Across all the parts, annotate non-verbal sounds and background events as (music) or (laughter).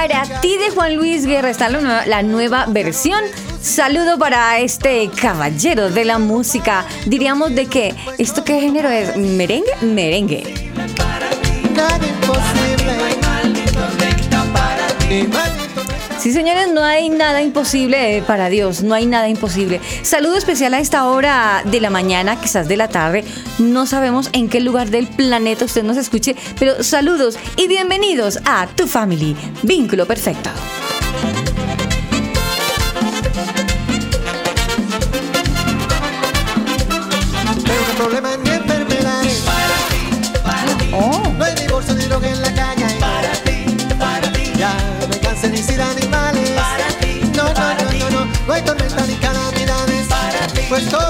Para ti de Juan Luis Guerra está la nueva, versión. Saludo para este caballero de la música. Diríamos de que, ¿esto qué género es? ¿Merengue? Merengue. Sí, señores, no hay nada imposible para Dios, no hay nada imposible. Saludo especial a esta hora de la mañana, quizás de la tarde. No sabemos en qué lugar del planeta usted nos escuche, pero saludos y bienvenidos a Tu Family, Vínculo Perfecto.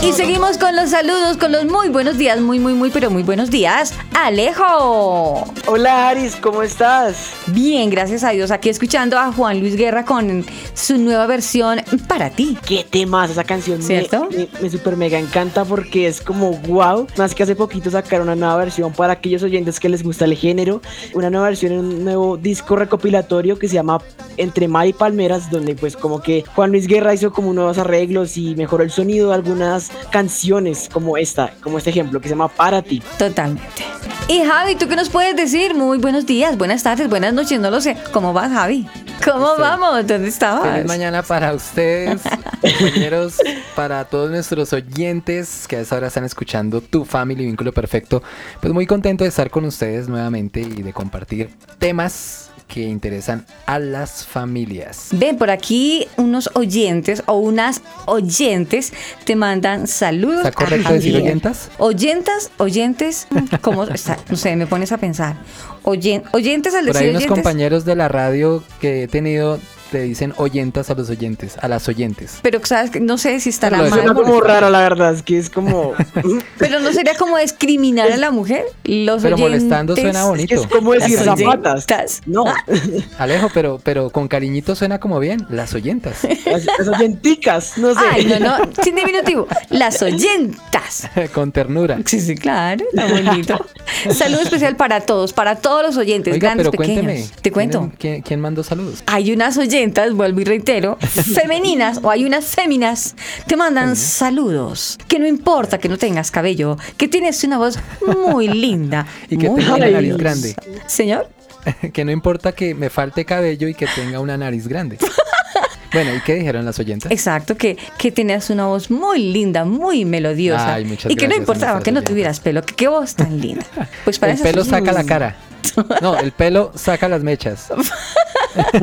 Y seguimos con los saludos, con los muy buenos días, muy, muy, muy, pero muy buenos días. Alejo. Hola Aris, ¿cómo estás? Bien, gracias a Dios. Aquí escuchando a Juan Luis Guerra con su nueva versión para ti. Qué temas esa canción me- ¿Cierto? Me, me super mega encanta porque es como wow. Más que hace poquito sacaron una nueva versión para aquellos oyentes que les gusta el género. Una nueva versión en un nuevo disco recopilatorio que se llama Entre Mar y Palmeras, donde pues como que Juan Luis Guerra hizo como nuevos arreglos y mejoró el sonido de algunas canciones como esta, como este ejemplo que se llama Para ti. Totalmente. Y Javi, ¿tú qué nos puedes decir? Muy buenos días, buenas tardes, buenas noches, no lo sé. ¿Cómo vas, Javi? ¿Cómo Estoy- vamos? ¿Dónde estabas? Feliz mañana para ustedes, (laughs) compañeros, para todos nuestros oyentes que a esa hora están escuchando Tu Family Vínculo Perfecto. Pues muy contento de estar con ustedes nuevamente y de compartir temas que interesan a las familias. Ven, por aquí unos oyentes o unas oyentes te mandan saludos. ¿Está a correcto decir oyentas? Oyentas, oyentes, ¿cómo (laughs) está? No sé, me pones a pensar. Oyen- oyentes al Por decir ahí unos oyentes. compañeros de la radio que he tenido te dicen oyentas a los oyentes, a las oyentes. Pero sabes que no sé si estará mal. Suena como (laughs) raro la verdad, es que es como... (laughs) Pero no sería como discriminar a la mujer. Los Pero oyentes. molestando suena es, bonito. que es como decir Las zapatas. oyentas. No, (laughs) Alejo, pero, pero con cariñito suena como bien, las oyentas. las, las oyenticas, no sé. Ay, no, no, sin diminutivo. Las oyentas. con ternura. Sí, sí, claro, está bonito. Saludo especial para todos, para todos los oyentes, Oiga, grandes, pero pequeños. cuénteme. Te cuento. ¿quién- ¿Quién, quién mandó saludos? Hay unas oyentas, vuelvo y reitero, (laughs) femeninas o hay unas féminas, te mandan saludos. Que no importa que no tengas cabello, que tienes una voz muy linda. (laughs) Y que muy tenga una nariz grande. Señor, (laughs) que no importa que me falte cabello y que tenga una nariz grande. Bueno, ¿y qué dijeron las oyentas? exacto, que, que tenías una voz muy linda, muy melodiosa. Ay, muchas y que no gracias importaba que no tuvieras pelo, que qué voz tan linda. Pues para el eso pelo saca la cara. (laughs) No, el pelo saca las mechas. (laughs)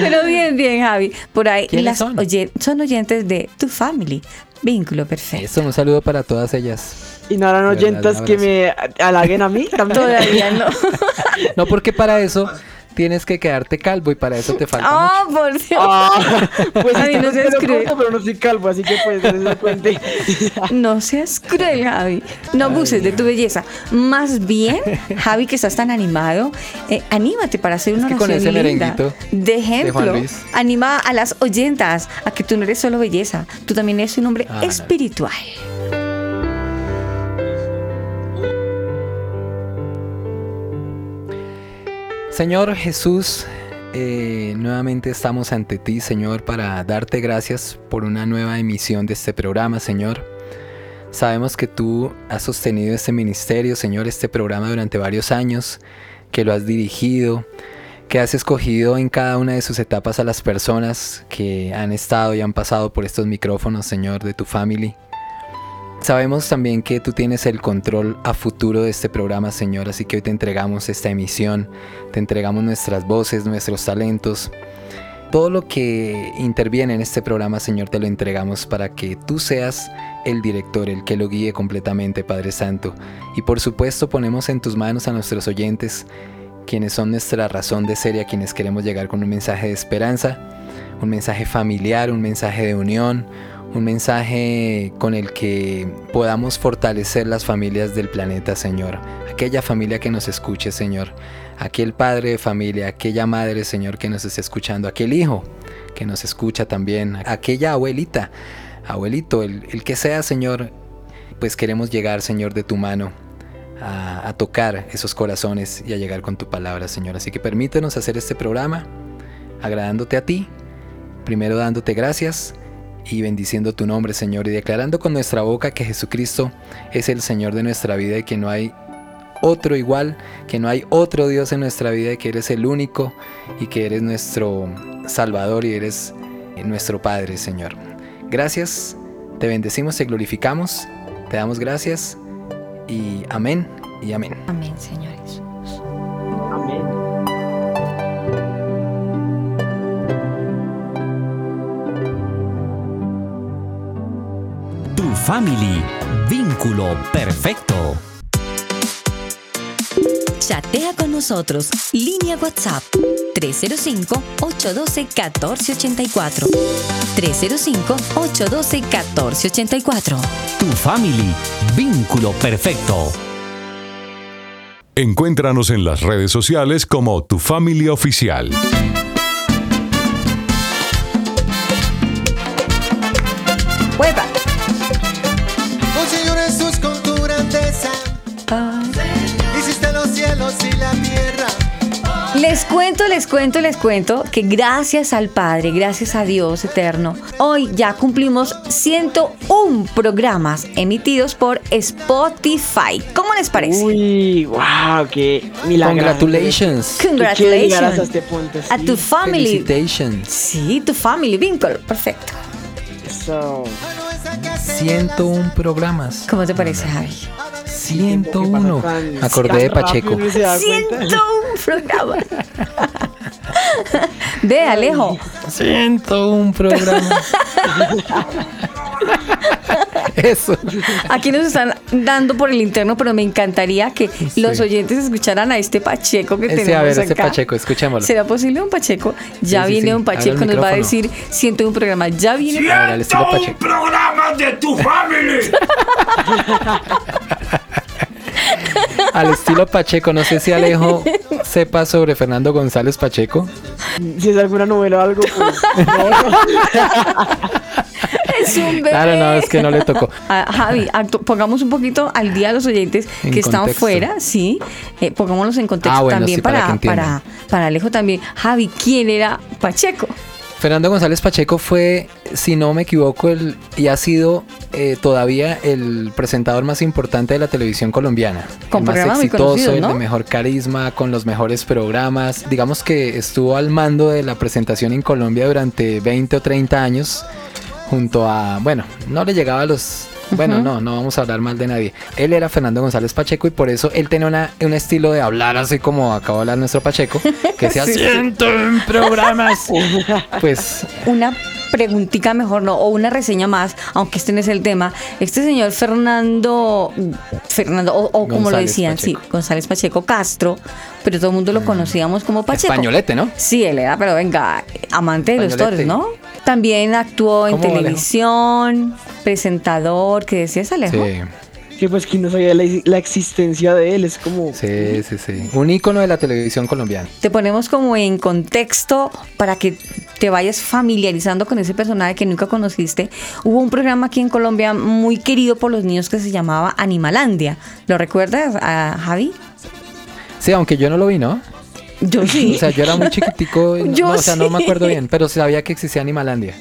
Pero bien, bien, Javi. Por ahí ¿Quiénes las son? oye- son oyentes de tu family. Vínculo perfecto. Eso, un saludo para todas ellas. Y no harán oyentas que me halaguen a mí también. Todavía no. (laughs) No, porque para eso tienes que quedarte calvo y para eso te falta Oh, por Dios. Ah, pues sí, no seas cruel. corto, pero no soy calvo, así que pues no se cuente. (laughs) No seas cruel, Javi. No abuses de tu belleza. Más bien, Javi, que estás tan animado, eh, anímate para hacer una que con ese linda. merenguito De de Juan ejemplo, Luis. anima a las oyentas a que tú no eres solo belleza, tú también eres un hombre Ah, no. Señor Jesús, eh, nuevamente estamos ante ti, Señor, para darte gracias por una nueva emisión de este programa, Señor. Sabemos que tú has sostenido este ministerio, Señor, este programa durante varios años, que lo has dirigido, que has escogido en cada una de sus etapas a las personas que han estado y han pasado por estos micrófonos, Señor, de tu family. Sabemos también que tú tienes el control a futuro de este programa, Señor, así que hoy te entregamos esta emisión, te entregamos nuestras voces, nuestros talentos. Todo lo que interviene en este programa, Señor, te lo entregamos para que tú seas el director, el que lo guíe completamente, Padre Santo. Y por supuesto ponemos en tus manos a nuestros oyentes, quienes son nuestra razón de ser y a quienes queremos llegar con un mensaje de esperanza, un mensaje familiar, un mensaje de unión, un mensaje con el que podamos fortalecer las familias del planeta, Señor. Aquella familia que nos escuche, Señor. Aquel padre de familia, aquella madre, Señor, que nos esté escuchando. Aquel hijo que nos escucha también. Aquella abuelita, abuelito, el, que sea, Señor. Pues queremos llegar, Señor, de tu mano. A, a tocar esos corazones y a llegar con tu palabra, Señor. Así que permítenos hacer este programa agradándote a ti, primero dándote gracias y bendiciendo tu nombre, Señor, y declarando con nuestra boca que Jesucristo es el Señor de nuestra vida y que no hay otro igual, que no hay otro Dios en nuestra vida y que eres el único y que eres nuestro Salvador y eres nuestro Padre, Señor. Gracias, te bendecimos, te glorificamos, te damos gracias y amén y amén. Amén, señores. Amén. Family. Vínculo perfecto. Chatea con nosotros. Línea WhatsApp 305-812-1484. 305-812-1484. Tu family. Vínculo perfecto. Encuéntranos en las redes sociales como Tu Familia Oficial. Les cuento, les cuento que gracias al Padre, gracias a Dios eterno, hoy ya cumplimos 101 programas emitidos por Spotify. ¿Cómo les parece? Uy, wow, qué milagro. Congratulations. Que llegaras a Congratulations este punto. a sí. tu family. Felicitations. Sí, tu family, vínculo, perfecto. Eso. 101 programas. ¿Cómo te parece, Javi? 101. Tan- Me acordé de Pacheco. rápido uno se da cuenta. 101 programas. (laughs) Ve, Alejo. 101 programas. (laughs) Eso. Aquí nos están dando por el interno, pero me encantaría que los oyentes escucharan a este Pacheco que Ese, tenemos a ver, este acá. Pacheco, escuchémoslo. ¿Será posible un Pacheco? Ya Sí, viene sí. un Pacheco, nos va a decir, siento un programa. Ya viene. Pacheco. programas de tu family. (laughs) (laughs) Al estilo Pacheco. No sé si Alejo sepa sobre Fernando González Pacheco. Si es alguna novela o algo, pues. (laughs) Es un bebé. Claro, no, es que no le tocó. Ah, Javi, pongamos un poquito al día a los oyentes En que están contexto. fuera, sí. Eh, pongámoslos en contexto Ah, bueno, también sí, para para, para Alejo también. Javi, ¿quién era Pacheco? Fernando González Pacheco fue, si no me equivoco, el, y ha sido eh, todavía el presentador más importante de la televisión colombiana. Con el más exitoso, el de mejor carisma, con los mejores programas. Digamos que estuvo al mando de la presentación en Colombia durante 20 o 30 años, junto a, bueno, no le llegaba a los Bueno, no, no vamos a hablar mal de nadie. Él era Fernando González Pacheco y por eso él tenía una, un estilo de hablar así como acaba de hablar nuestro Pacheco, que se (laughs) asiento en programas. (laughs) Pues Una preguntita mejor, no, o una reseña más, aunque este no es el tema. Este señor Fernando, Fernando, o, o como lo decían, Pacheco. sí, González Pacheco Castro, pero todo el mundo lo conocíamos como Pacheco. españolete, ¿no? Sí, él era, pero venga, amante de los toros, ¿no? También actuó en televisión, presentador, ¿qué decías, Alejo? sí, Que pues que no sabía la, la existencia de él, es como... sí, sí, sí. Un ícono de la televisión colombiana. Te ponemos como en contexto para que te vayas familiarizando con ese personaje que nunca conociste. Hubo un programa aquí en Colombia muy querido por los niños que se llamaba Animalandia. ¿Lo recuerdas, a Javi? Sí, aunque yo no lo vi, ¿no? Yo sí. O sea, yo era muy chiquitico, no, (laughs) Yo no, o sea, no me acuerdo bien, pero sabía que existía Animalandia.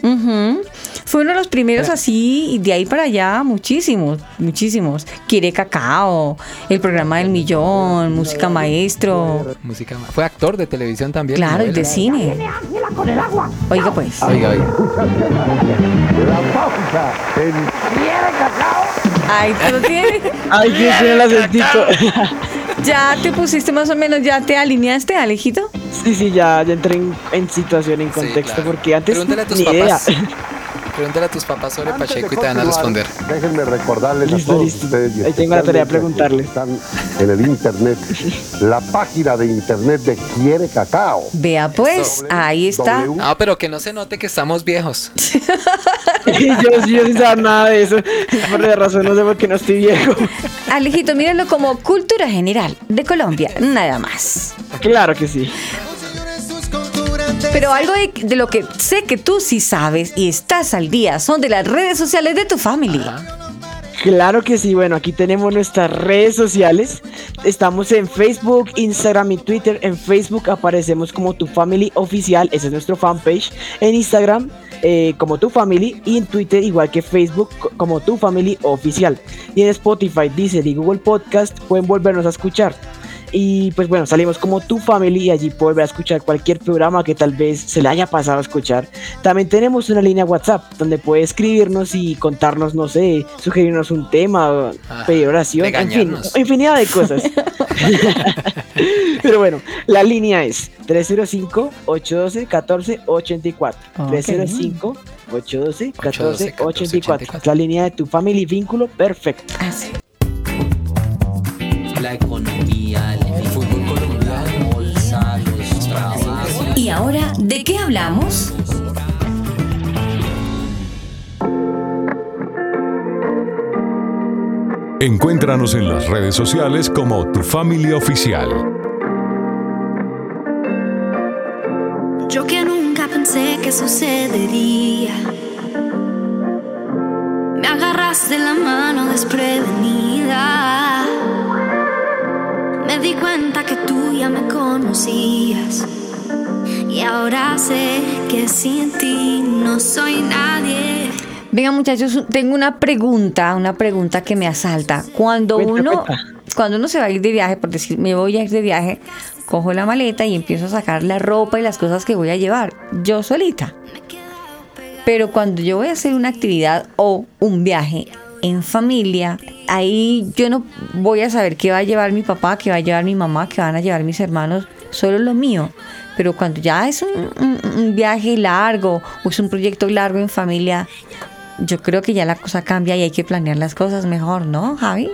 Fue uno de los primeros así, y de ahí para allá, muchísimos, muchísimos. Quiere Cacao, el programa del millón, música maestro, Música, fue actor de televisión también. claro, y de cine. Oiga pues. Oiga, oiga. Ay, pero tiene. Ay, que tiene el acentico. ¿Ya te pusiste más o menos, ya te alineaste, Alejito? Sí, sí, ya, ya entré en, en situación, en contexto, claro. porque antes Pregúntale a tus ni idea. (laughs) Pregúntale a tus papás sobre Pacheco y te van a responder. Déjenme recordarles Listo, a todos listo. ustedes. y Ahí tengo la tarea de quienes Están en el internet. la página de internet de Quiere Cacao. Vea pues, ahí está. W. No, pero que no se note que estamos viejos. (laughs) (laughs) yo, yo sin saber nada de eso. Por de razón, no sé por qué no estoy viejo. Alejito, míralo como cultura general de Colombia, nada más. Claro que sí. Pero algo de, de lo que sé que tú sí sabes y estás al día son de las redes sociales de tu family. Claro que sí, bueno, aquí tenemos nuestras redes sociales. Estamos en Facebook, Instagram y Twitter. En Facebook aparecemos como Tu Family Oficial, ese es nuestro fanpage. En Instagram eh, como Tu Family y en Twitter igual que Facebook co- como Tu Family Oficial. Y en Spotify, Deezer y Google Podcast pueden volvernos a escuchar. Y pues bueno, salimos como Tu Family y allí a escuchar cualquier programa que tal vez se le haya pasado a escuchar. También tenemos una línea WhatsApp donde puede escribirnos y contarnos, no sé, sugerirnos un tema, Ah, pedir oración, en fin, regañarnos. infinidad de cosas. (laughs) Pero bueno, la línea es 305-812-1484. Ok. 305-812-1484. Es la línea de Tu Family Vínculo Perfecto. Así. La economía, ¿Y ahora de qué hablamos? Encuéntranos en las redes sociales como Tu Family Oficial. Yo que nunca pensé que sucedería. Me agarras de la mano desprevenida. Me di cuenta que tú ya me conocías. Y ahora sé que sin ti no soy nadie. Venga, muchachos, tengo una pregunta, una pregunta que me asalta. Cuando uno, cuando uno se va a ir de viaje, por decir, me voy a ir de viaje, cojo la maleta y empiezo a sacar la ropa y las cosas que voy a llevar, yo solita. Pero cuando yo voy a hacer una actividad o un viaje en familia, ahí yo no voy a saber qué va a llevar mi papá, qué va a llevar mi mamá, qué van a llevar mis hermanos, solo lo mío. Pero cuando ya es un, viaje largo o es un proyecto largo en familia, yo creo que ya la cosa cambia y hay que planear las cosas mejor, ¿no, Javi?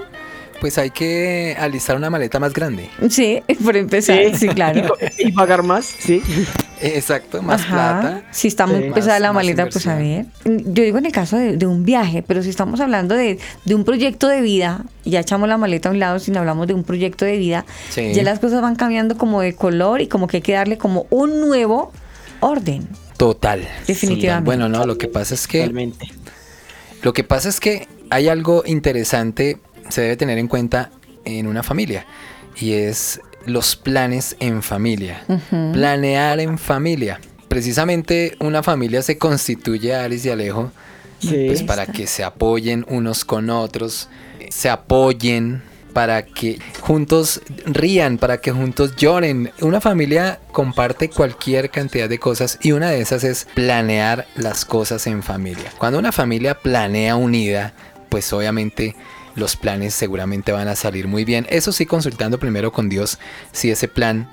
Pues hay que alistar una maleta más grande. Sí, (laughs) por empezar, sí, claro. Y, pagar más, sí. (laughs) Exacto, más Ajá. plata. Si está muy Sí. pesada Más- la maleta, pues a ver. Yo digo en el caso de, de un viaje, pero si estamos hablando de, de un proyecto de vida, ya echamos la maleta a un lado, si no hablamos de un proyecto de vida, Sí. ya las cosas van cambiando como de color y como que hay que darle como un nuevo orden. Total. Definitivamente. Bueno, no, lo que pasa es que Totalmente. Lo que pasa es que hay algo interesante, se debe tener en cuenta en una familia, y es los planes en familia. Planear en familia. Precisamente una familia se constituye, Alice y Alejo, Sí. pues para que se apoyen unos con otros, se apoyen, para que juntos rían, para que juntos lloren. Una familia comparte cualquier cantidad de cosas y una de esas es planear las cosas en familia. Cuando una familia planea unida, pues obviamente los planes seguramente van a salir muy bien. Eso sí, consultando primero con Dios si ese plan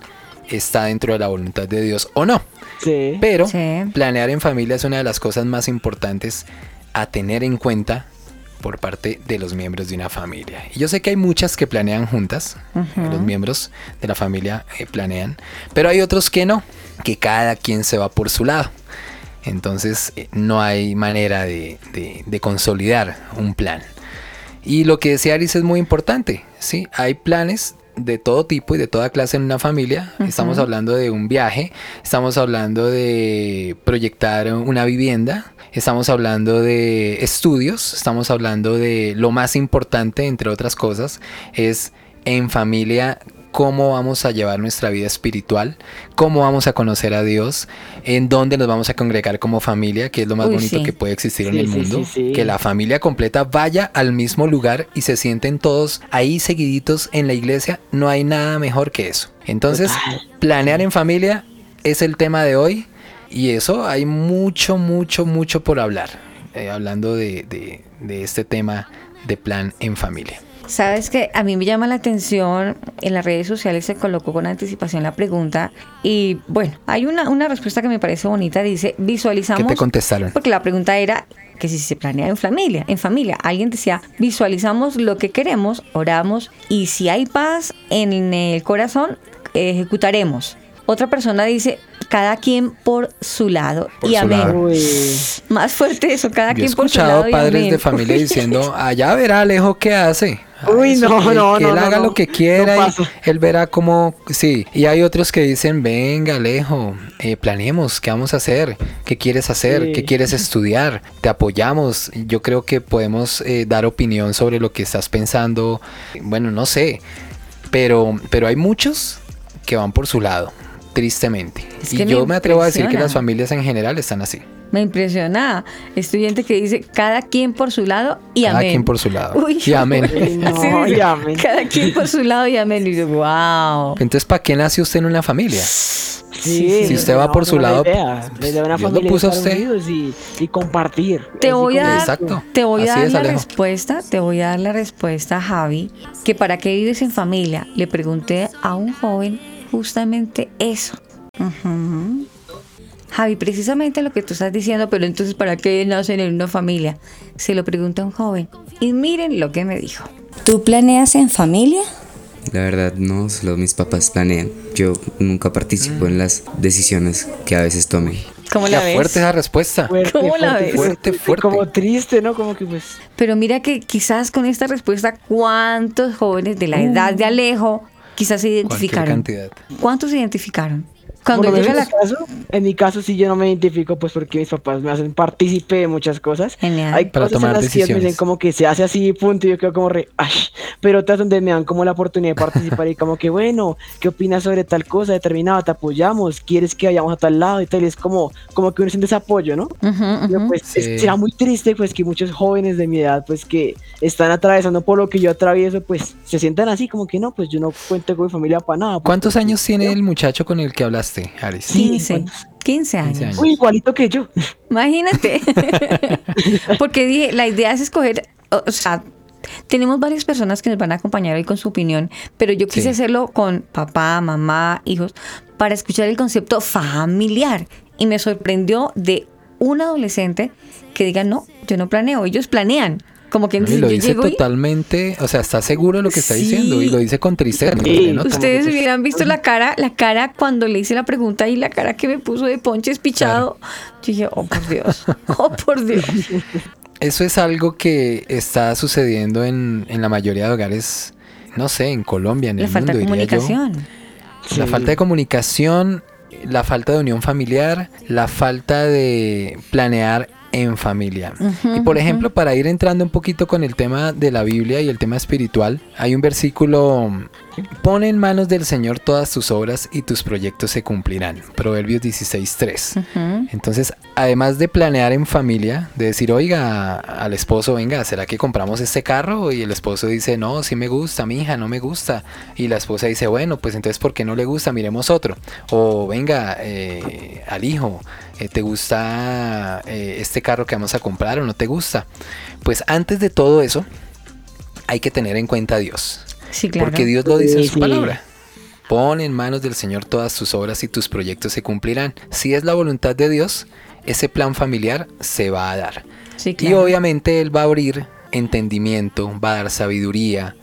está dentro de la voluntad de Dios o no. Sí. Pero Sí. planear en familia es una de las cosas más importantes a tener en cuenta por parte de los miembros de una familia. Y yo sé que hay muchas que planean juntas, los miembros de la familia eh, planean, pero hay otros que no, que cada quien se va por su lado. Entonces eh, no hay manera de, de- de consolidar un plan. Y lo que decía Alice es muy importante, ¿sí? Hay planes de todo tipo y de toda clase en una familia. Estamos hablando de un viaje, estamos hablando de proyectar una vivienda, estamos hablando de estudios, estamos hablando de lo más importante, entre otras cosas, es en familia cómo vamos a llevar nuestra vida espiritual, cómo vamos a conocer a Dios, en dónde nos vamos a congregar como familia, que es lo más Uy, bonito sí. que puede existir en el sí, mundo, sí, sí. que la familia completa vaya al mismo lugar y se sienten todos ahí seguiditos en la iglesia, no hay nada mejor que eso. Entonces, Total. planear en familia es el tema de hoy y eso hay mucho, mucho, mucho por hablar, eh, hablando de, de- de este tema de plan en familia. Sabes que a mí me llama la atención, en las redes sociales se colocó con anticipación la pregunta y bueno, hay una, una respuesta que me parece bonita, dice, ¿Qué visualizamos... te contestaron? Porque la pregunta era que si se planea en familia, en familia. Alguien decía, visualizamos lo que queremos, oramos y si hay paz en el corazón, ejecutaremos. Otra persona dice, cada quien por su lado. Por y su amén. lado. (laughs) Más fuerte eso, cada Yo he quien por su lado. escuchado y padres amén. de familia (laughs) diciendo, allá verá Alejo qué hace. Uy, eso, no, que- no, que no, él no, haga no. lo que quiera No y él verá cómo, sí. Y hay otros que dicen, venga Alejo, eh, planeemos, ¿qué vamos a hacer? ¿Qué quieres hacer? Sí. ¿Qué quieres estudiar? Te apoyamos. Yo creo que podemos eh, dar opinión sobre lo que estás pensando. Bueno, no sé, pero, pero hay muchos que van por su lado, tristemente. Es y que yo me atrevo a decir que las familias en general están así. Me impresiona. Estudiante que dice cada quien por su lado y Cada amén. quien por su lado. Uy, Y amén. (laughs) No, y amén. Cada quien por su lado y amén. Y yo, wow. Entonces, ¿para qué nace usted en una familia? Sí, Si usted va no, por su no, lado, idea. Una Dios lo puso a usted. y, y compartir. Te voy a dar, Exacto. te voy a dar es, la Alejo. respuesta, te voy a dar la respuesta, Javi, que para qué vives en familia. Le pregunté a un joven justamente eso. Javi, precisamente lo que tú estás diciendo, pero entonces ¿para qué nacen en una familia? Se lo pregunté a un joven y miren lo que me dijo. ¿Tú planeas en familia? La verdad no, solo mis papás planean. Yo nunca participo en las decisiones que a veces tomen. ¿Cómo la ves? fuerte esa respuesta. Fuerte, ¿Cómo la fuerte, ves? Fuerte, fuerte. Como triste, ¿no? Como que pues... Pero mira que quizás con esta respuesta, ¿cuántos jóvenes de la edad de Alejo quizás se identificaron? cantidad. ¿Cuántos se identificaron? Cuando menos la... en, mi caso, en mi caso sí yo no me identifico pues porque mis papás me hacen partícipe de muchas cosas. Genial. Hay Para cosas tomar en las que me dicen como que se hace así, punto, y yo quedo como re, "Ay", pero otras donde me dan como la oportunidad de participar y como que bueno, ¿qué opinas sobre tal cosa determinada? Te apoyamos, ¿quieres que vayamos a tal lado? Y tal, y es como, como que uno siente ese apoyo, ¿no? Pero, ujú. pues Sí. es- será muy triste pues que muchos jóvenes de mi edad pues que están atravesando por lo que yo atravieso pues se sientan así como que no, pues yo no cuento con mi familia para nada. pues, ¿Cuántos años tiene el muchacho con el que hablaste, Aris? Sí, 15, 15 años. 15 años. Uy, igualito que yo. Imagínate. (laughs) Porque dije, la idea es escoger, o o sea, tenemos varias personas que nos van a acompañar hoy con su opinión, pero yo quise Sí. hacerlo con papá, mamá, hijos, para escuchar el concepto familiar. Y me sorprendió de un adolescente que diga, no, yo no planeo, ellos planean. Como que Y lo yo dice llego y totalmente, o sea, está seguro de lo que está Sí. diciendo y lo dice con tristeza. Sí. Ustedes hubieran visto la cara, la cara cuando le hice la pregunta y la cara que me puso de ponche espichado. Yo dije, oh por Dios, (laughs) oh por Dios. Eso es algo que está sucediendo en, en la mayoría de hogares, no sé, en Colombia, en La el falta de mundo, diría yo. comunicación. La Sí. falta de comunicación, la falta de unión familiar, la falta de planear en familia. Y por ejemplo, para ir entrando un poquito con el tema de la Biblia y el tema espiritual, hay un versículo Pon en manos del Señor todas tus obras y tus proyectos se cumplirán. Proverbios 16.3. Entonces, además de planear en familia, de decir, oiga, al esposo, venga, ¿será que compramos este carro? Y el esposo dice, no, sí me gusta, mi hija, no me gusta. Y la esposa dice, bueno, pues entonces, ¿por qué no le gusta? Miremos otro. O venga, eh, al hijo, ¿te gusta eh, este carro que vamos a comprar o no te gusta? Pues antes de todo eso, hay que tener en cuenta a Dios. Sí, claro. Porque Dios lo dice en su palabra. Pon en manos del Señor todas tus obras y tus proyectos se cumplirán. Si es la voluntad de Dios, ese plan familiar se va a dar. Sí, Y obviamente Él va a abrir entendimiento, va a dar sabiduría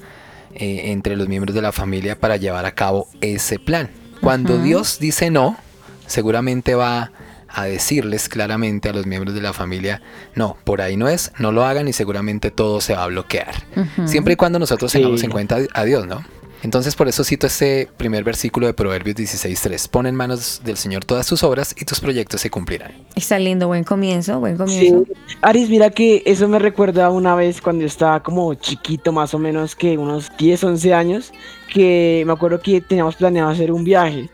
eh, entre los miembros de la familia para llevar a cabo ese plan. Cuando. Dios dice no, seguramente va a decirles claramente a los miembros de la familia, no, por ahí no es, no lo hagan y seguramente todo se va a bloquear. Siempre y cuando nosotros Sí. tengamos en cuenta a Dios, ¿no? Entonces por eso cito este primer versículo de Proverbios 16.3. Pon en manos del Señor todas tus obras y tus proyectos se cumplirán. Está lindo, buen comienzo, buen Sí. comienzo. Aris, mira que eso me recuerda una vez cuando yo estaba como chiquito, más o menos que unos 10, 11 años, que me acuerdo que teníamos planeado hacer un viaje.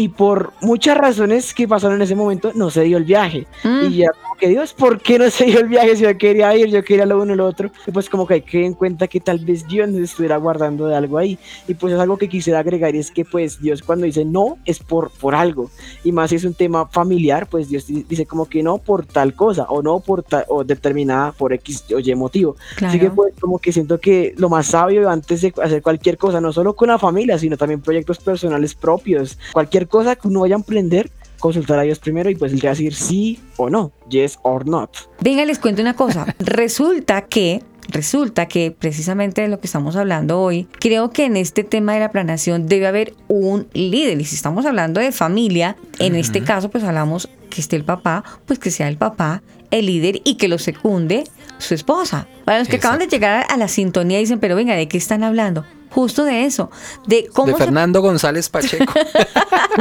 Y por muchas razones que pasaron en ese momento, no se dio el viaje. Mm. Y ya como que Dios, ¿por qué no se dio el viaje? Si yo quería ir, yo quería lo uno y lo otro. Y pues como que hay que en cuenta que tal vez Dios nos estuviera guardando de algo ahí. Y pues es algo que quisiera agregar y es que pues Dios cuando dice no es por, por algo. Y más si es un tema familiar, pues Dios di- dice como que no por tal cosa o no por tal o determinada por X o Y motivo. Así que Claro. pues como que siento que lo más sabio antes de hacer cualquier cosa, no solo con la familia, sino también proyectos personales propios, cualquier cosa que uno vaya a emprender, consultar a Dios primero y pues él te va a decir sí o no, yes or not. Venga, les cuento una cosa. (laughs) Resulta que, resulta que precisamente de lo que estamos hablando hoy, creo que en este tema de la planeación debe haber un líder. Y si estamos hablando de familia, en este caso pues hablamos que esté el papá, pues que sea el papá el líder y que lo secunde su esposa. Para los que acaban de llegar a la sintonía dicen, pero venga, ¿de qué están hablando? Justo de eso, de cómo De se Fernando González Pacheco. (laughs)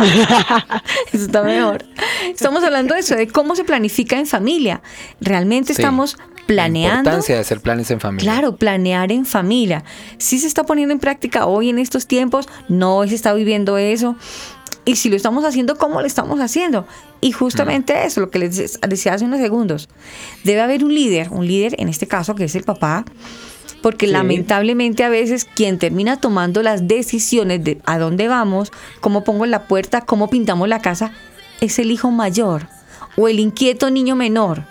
Eso está mejor. Estamos hablando de eso, de cómo se planifica en familia. Realmente Sí. estamos La planeando. importancia de hacer planes en familia. Claro, planear en familia. Sí se está poniendo en práctica hoy en estos tiempos, no se está viviendo eso. Y si lo estamos haciendo, ¿cómo lo estamos haciendo? Y justamente eso, lo que les decía hace unos segundos. Debe haber un líder, un líder en este caso que es el papá, porque Sí. lamentablemente a veces quien termina tomando las decisiones de a dónde vamos, cómo pongo la puerta, cómo pintamos la casa, es el hijo mayor o el inquieto niño menor.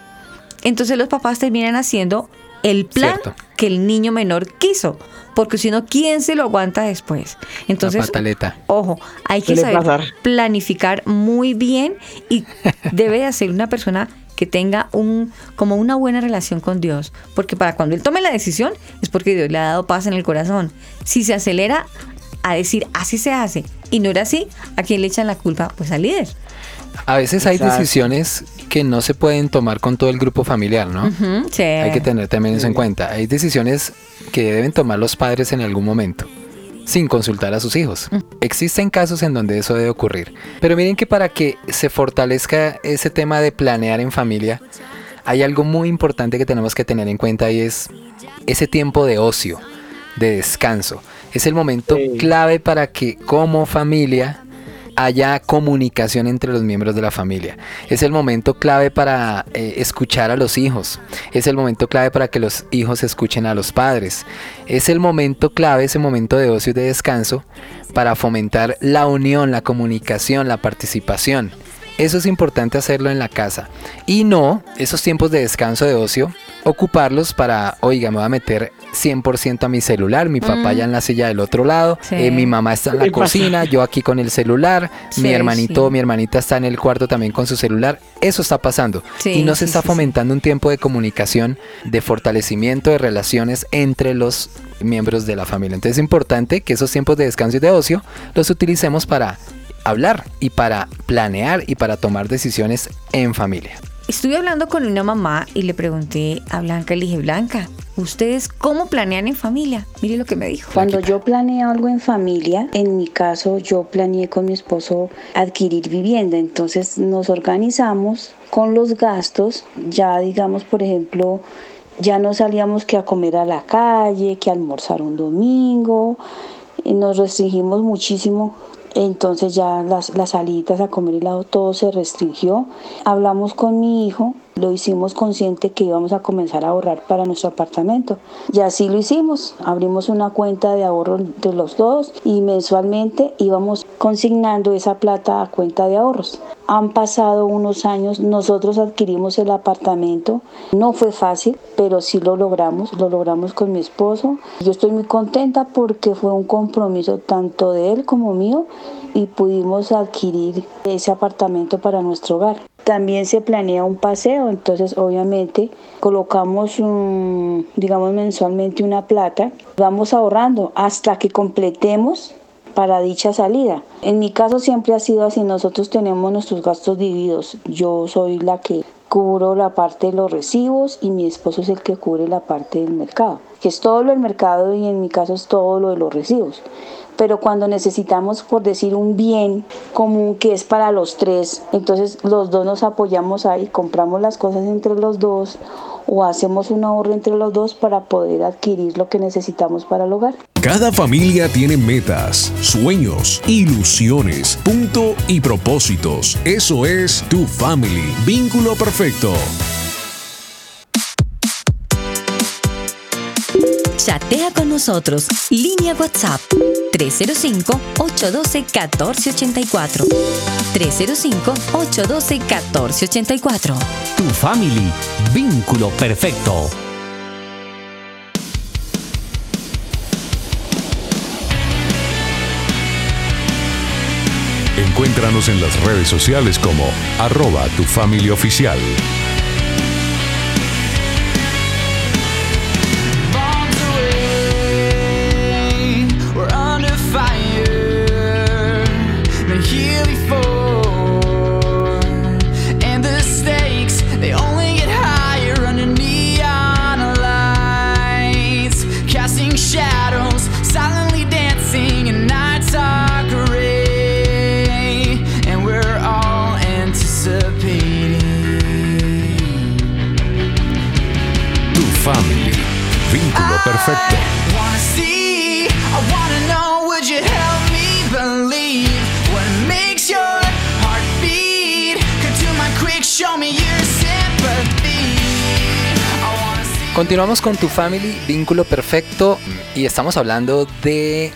Entonces los papás terminan haciendo el plan Cierto. que el niño menor quiso, porque si no, ¿quién se lo aguanta después? Entonces, la pataleta. ojo, hay que saber pasar. planificar muy bien y debe de ser una persona que tenga un como una buena relación con Dios, porque para cuando él tome la decisión es porque Dios le ha dado paz en el corazón. Si se acelera a decir así se hace y no era así, ¿a quién le echan la culpa? Pues al líder. A veces hay Exacto. decisiones que no se pueden tomar con todo el grupo familiar, ¿no? Sí. Hay que tener también eso en cuenta. Hay decisiones que deben tomar los padres en algún momento, sin consultar a sus hijos. Existen casos en donde eso debe ocurrir. Pero miren que para que se fortalezca ese tema de planear en familia, hay algo muy importante que tenemos que tener en cuenta y es ese tiempo de ocio, de descanso. Es el momento Sí. clave para que como familia haya comunicación entre los miembros de la familia. Es el momento clave para eh, escuchar a los hijos. Es el momento clave para que los hijos escuchen a los padres. Es el momento clave, ese momento de ocio y de descanso para fomentar la unión, la comunicación, la participación. Eso es importante hacerlo en la casa. Y no esos tiempos de descanso, de ocio, ocuparlos para, oiga, me voy a meter 100% a mi celular, mi papá Mm. ya en la silla del otro lado, Sí. eh, mi mamá está en la cocina, yo aquí con el celular, Sí, mi hermanito sí. o mi hermanita está en el cuarto también con su celular. Eso está pasando. Sí, y no se está sí, sí. fomentando un tiempo de comunicación, de fortalecimiento de relaciones entre los miembros de la familia. Entonces es importante que esos tiempos de descanso y de ocio los utilicemos para hablar y para planear y para tomar decisiones en familia. Estuve hablando con una mamá y le pregunté a Blanca, le dije, Blanca, ¿ustedes cómo planean en familia? Mire lo que me dijo. Cuando yo planeo algo en familia, en mi caso yo planeé con mi esposo adquirir vivienda, entonces nos organizamos con los gastos, ya digamos por ejemplo, ya no salíamos que a comer a la calle, que a almorzar un domingo, y nos restringimos muchísimo. Entonces ya las, las salidas a comer helado todo se restringió. Hablamos con mi hijo, lo hicimos consciente que íbamos a comenzar a ahorrar para nuestro apartamento. Y así lo hicimos. Abrimos una cuenta de ahorro de los dos y mensualmente íbamos consignando esa plata a cuenta de ahorros. Han pasado unos años, nosotros adquirimos el apartamento. No fue fácil, pero sí lo logramos. Lo logramos con mi esposo. Yo estoy muy contenta porque fue un compromiso tanto de él como mío y pudimos adquirir ese apartamento para nuestro hogar. También se planea un paseo, entonces obviamente colocamos, un, digamos, mensualmente una plata, vamos ahorrando hasta que completemos para dicha salida. En mi caso siempre ha sido así, nosotros tenemos nuestros gastos divididos. Yo soy la que cubro la parte de los recibos y mi esposo es el que cubre la parte del mercado, que es todo lo del mercado y en mi caso es todo lo de los recibos pero cuando necesitamos, por decir, un bien común que es para los tres, entonces los dos nos apoyamos ahí, compramos las cosas entre los dos o hacemos un ahorro entre los dos para poder adquirir lo que necesitamos para el hogar. Cada familia tiene metas, sueños, ilusiones, punto y propósitos. Eso es tu family. Vínculo perfecto. Chatea con nosotros. Línea WhatsApp 305-812-1484. 305-812-1484. Tu family. Vínculo perfecto. Encuéntranos en las redes sociales como arroba tu familia oficial. Continuamos con tu family, vínculo perfecto, y estamos hablando de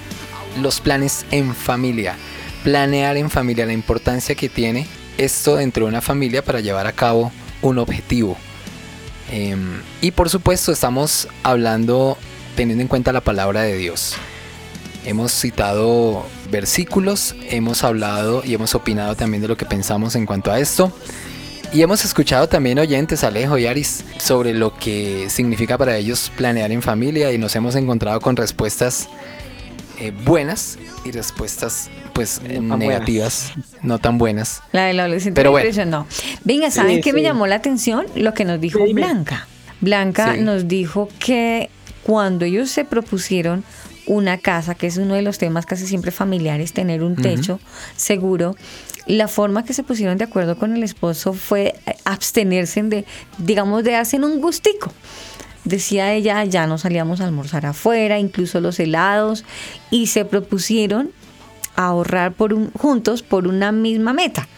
los planes en familia. Planear en familia, la importancia que tiene esto dentro de una familia para llevar a cabo un objetivo. Em, y por supuesto estamos hablando teniendo en cuenta la palabra de Dios. Hemos citado versículos, hemos hablado y hemos opinado también de lo que pensamos en cuanto a esto. Y hemos escuchado también oyentes, Alejo y Aris, sobre lo que significa para ellos planear en familia y nos hemos encontrado con respuestas eh, buenas y respuestas pues eh, tan negativas, no tan buenas. La del adolescente Pero bueno. impresionó. Venga, ¿saben Sí, qué me llamó la atención? Lo que nos dijo. Blanca. Blanca Sí. nos dijo que cuando ellos se propusieron una casa, que es uno de los temas casi siempre familiares, tener un techo seguro, la forma que se pusieron de acuerdo con el esposo fue abstenerse de, digamos, de darse un gustico. Decía ella, ya no salíamos a almorzar afuera, incluso los helados, y se propusieron ahorrar por un, juntos por una misma meta.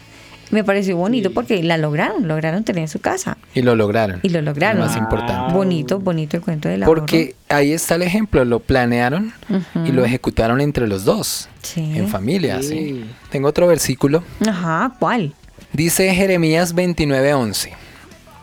Me pareció bonito porque la lograron, lograron tener su casa. Y lo lograron. Y lo lograron. Lo más importante. Bonito, bonito el cuento del Porque ahí está el ejemplo, lo planearon y lo ejecutaron entre los dos, Sí. en familia. Sí. sí. Tengo otro versículo. Ajá, ¿cuál? Dice Jeremías 29:11.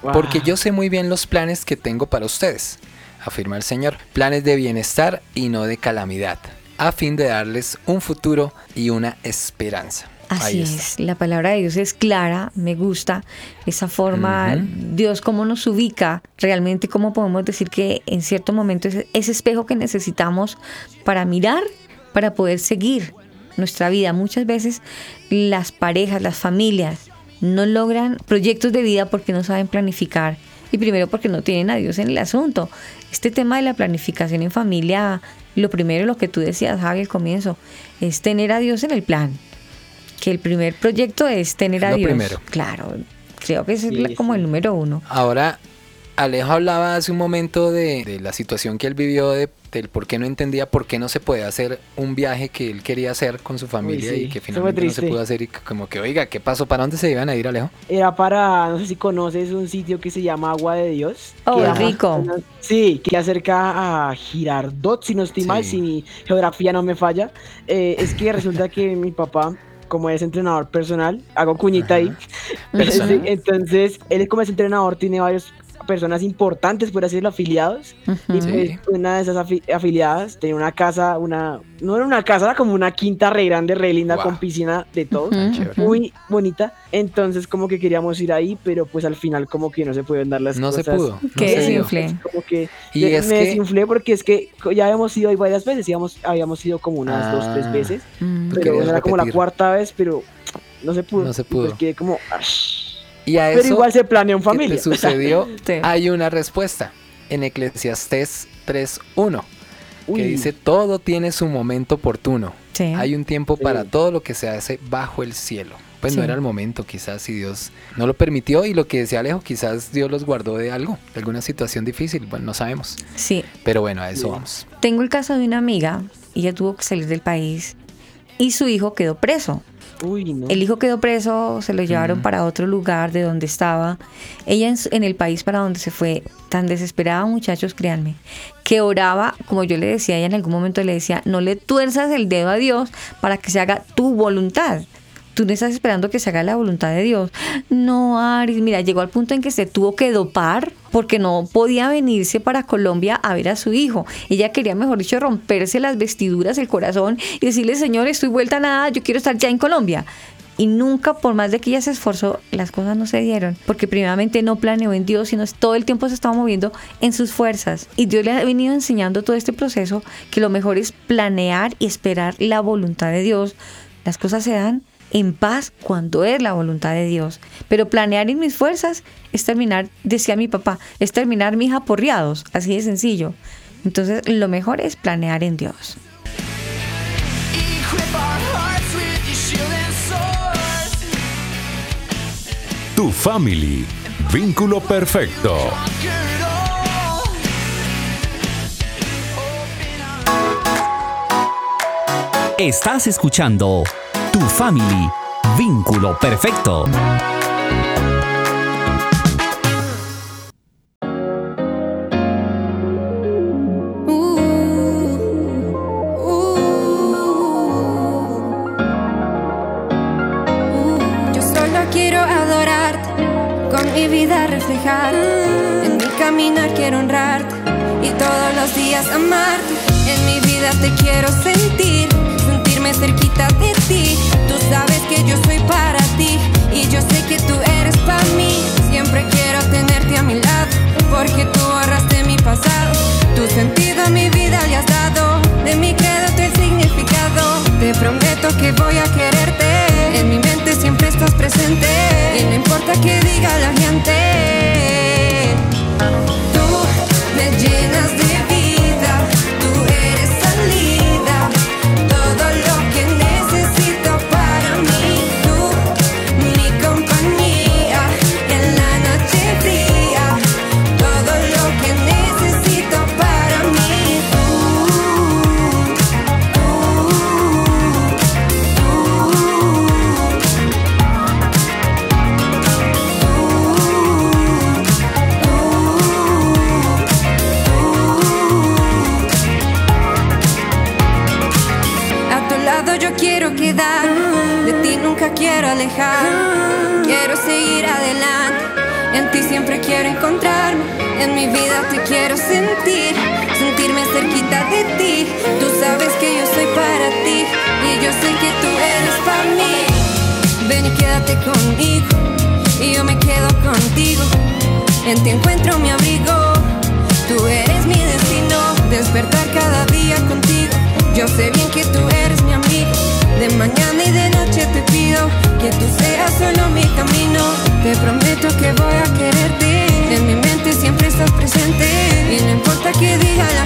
Wow. Porque yo sé muy bien los planes que tengo para ustedes, afirma el Señor. Planes de bienestar y no de calamidad, a fin de darles un futuro y una esperanza. Así es, la palabra de Dios es clara, me gusta esa forma. Dios cómo nos ubica, realmente cómo podemos decir que en cierto momento es ese espejo que necesitamos para mirar, para poder seguir nuestra vida. Muchas veces las parejas, las familias no logran proyectos de vida porque no saben planificar y primero porque no tienen a Dios en el asunto. Este tema de la planificación en familia, lo primero, lo que tú decías, Javi, al comienzo, es tener a Dios en el plan que el primer proyecto es tener a Lo Dios. primero. Claro, creo que Sí, es como sí. el número uno. Ahora, Alejo hablaba hace un momento de, de la situación que él vivió, de, del por qué no entendía por qué no se podía hacer un viaje que él quería hacer con su familia sí, y que finalmente no se pudo hacer y como que, oiga, ¿qué pasó? ¿Para dónde se iban a ir, Alejo? Era para, no sé si conoces un sitio que se llama Agua de Dios. Oh, que rico. Sí, que acerca a Girardot, si no estoy mal, si mi geografía no me falla. Eh, es que resulta (laughs) que mi papá, como es entrenador personal, hago cuñita ahí. (laughs) Personal. Entonces, él como es entrenador tiene varias personas importantes, por así decirlo, afiliados. Y pues, una de esas afi- afiliadas tenía una casa, una, no era una casa, era como una quinta re grande, re linda, Wow. con piscina de todo. Chévere. Muy bonita. Entonces, como que queríamos ir ahí, pero pues al final, como que no se pueden dar las No se cosas. pudo, no se dio. desinflé. Como que Y me, es me que- desinflé porque es que ya habíamos ido ahí varias veces, íbamos, habíamos ido como unas dos, tres Ah. veces, Mm. Pero era como la repetir. cuarta vez, pero no se pudo. No se Y pues pudo. quedé como, "Ash". Y a pero eso igual se planeó en que familia. te sucedió, (laughs) Sí. hay una respuesta en Eclesiastés 3.1 que dice, todo tiene su momento oportuno. Sí. Hay un tiempo para Sí. todo lo que se hace bajo el cielo. Pues no era el momento, quizás si Dios no lo permitió y lo que decía Alejo, quizás Dios los guardó de algo, de alguna situación difícil, bueno, no sabemos. Sí, Pero bueno, a eso vamos. tengo el caso de una amiga, ella tuvo que salir del país y su hijo quedó preso. Uy, no. El hijo quedó preso, se lo llevaron Mm. para otro lugar de donde estaba. Ella en, en el país para donde se fue, tan desesperada, muchachos, créanme, que oraba, como yo le decía, ella en algún momento le decía, no le tuerzas el dedo a Dios para que se haga tu voluntad. Tú no estás esperando que se haga la voluntad de Dios. No, Aris, mira, llegó al punto en que se tuvo que dopar porque no podía venirse para Colombia a ver a su hijo. Ella quería, mejor dicho, romperse las vestiduras, el corazón y decirle, Señor, estoy vuelta a nada, yo quiero estar ya en Colombia. Y nunca, por más de que ella se esforzó, las cosas no se dieron. Porque primeramente no planeó en Dios, sino todo el tiempo se estaba moviendo en sus fuerzas. Y Dios le ha venido enseñando todo este proceso que lo mejor es planear y esperar la voluntad de Dios. Las cosas se dan en paz cuando es la voluntad de Dios. Pero planear en mis fuerzas es terminar, decía mi papá, es terminar mis aporreados. Así de sencillo. Entonces, lo mejor es planear en Dios. Tu family. Vínculo perfecto. Estás escuchando Tu Family. Vínculo perfecto. Yo solo quiero adorarte, con mi vida reflejar. En mi caminar quiero honrarte y todos los días amarte. En mi vida te quiero sentir, cerquita de ti. Tú sabes que yo soy para ti y yo sé que tú eres para mí. Siempre quiero tenerte a mi lado, porque tú borraste mi pasado. Tu sentido a mi vida le has dado, de mi credo tú el significado. Te prometo que voy a quererte, en mi mente siempre estás presente. Y no importa que diga la gente. Tú me llenas de Ti encuentro mi abrigo. Tú eres mi destino, despertar cada día contigo. Yo sé bien que tú eres mi amigo. De mañana y de noche te pido que tú seas solo mi camino. Te prometo que voy a quererte. En mi mente siempre estás presente. Y no importa que diga la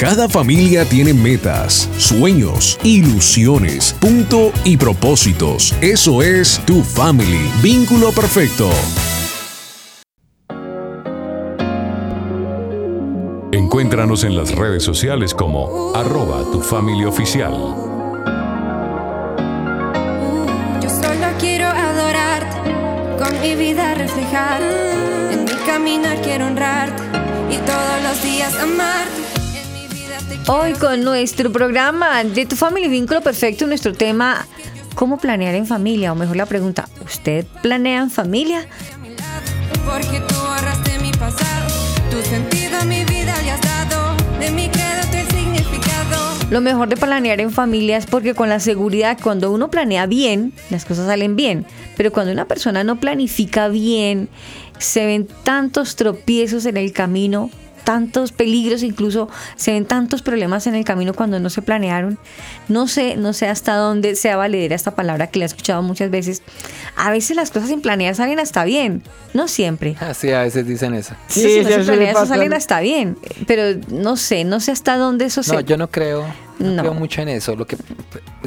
Cada familia tiene metas, sueños, ilusiones, punto y propósitos. Eso es tu family. Vínculo perfecto. Encuéntranos en las redes sociales como arroba tu familia oficial. Yo solo quiero adorarte, con mi vida reflejar. En mi caminar quiero honrarte y todos los días amarte. Hoy con nuestro programa de Tu Family Vínculo Perfecto, nuestro tema, ¿cómo planear en familia? O mejor la pregunta, ¿usted planea en familia? Porque tú ahorraste mi pasado, tu sentido a mi vida le has dado. De mi credo tu significado. Lo mejor de planear en familia es porque con la seguridad, cuando uno planea bien, las cosas salen bien. Pero cuando una persona no planifica bien, se ven tantos tropiezos en el camino, tantos peligros, incluso se ven tantos problemas en el camino cuando no se planearon. No sé, no sé hasta dónde sea valedera esta palabra que la he escuchado muchas veces. A veces las cosas sin planear salen hasta bien, no siempre. Así a veces dicen eso. Sí, si no se planea, eso salen hasta bien. Pero no sé, no sé hasta dónde eso se... No, yo no creo, no, No. creo mucho en eso. Lo que,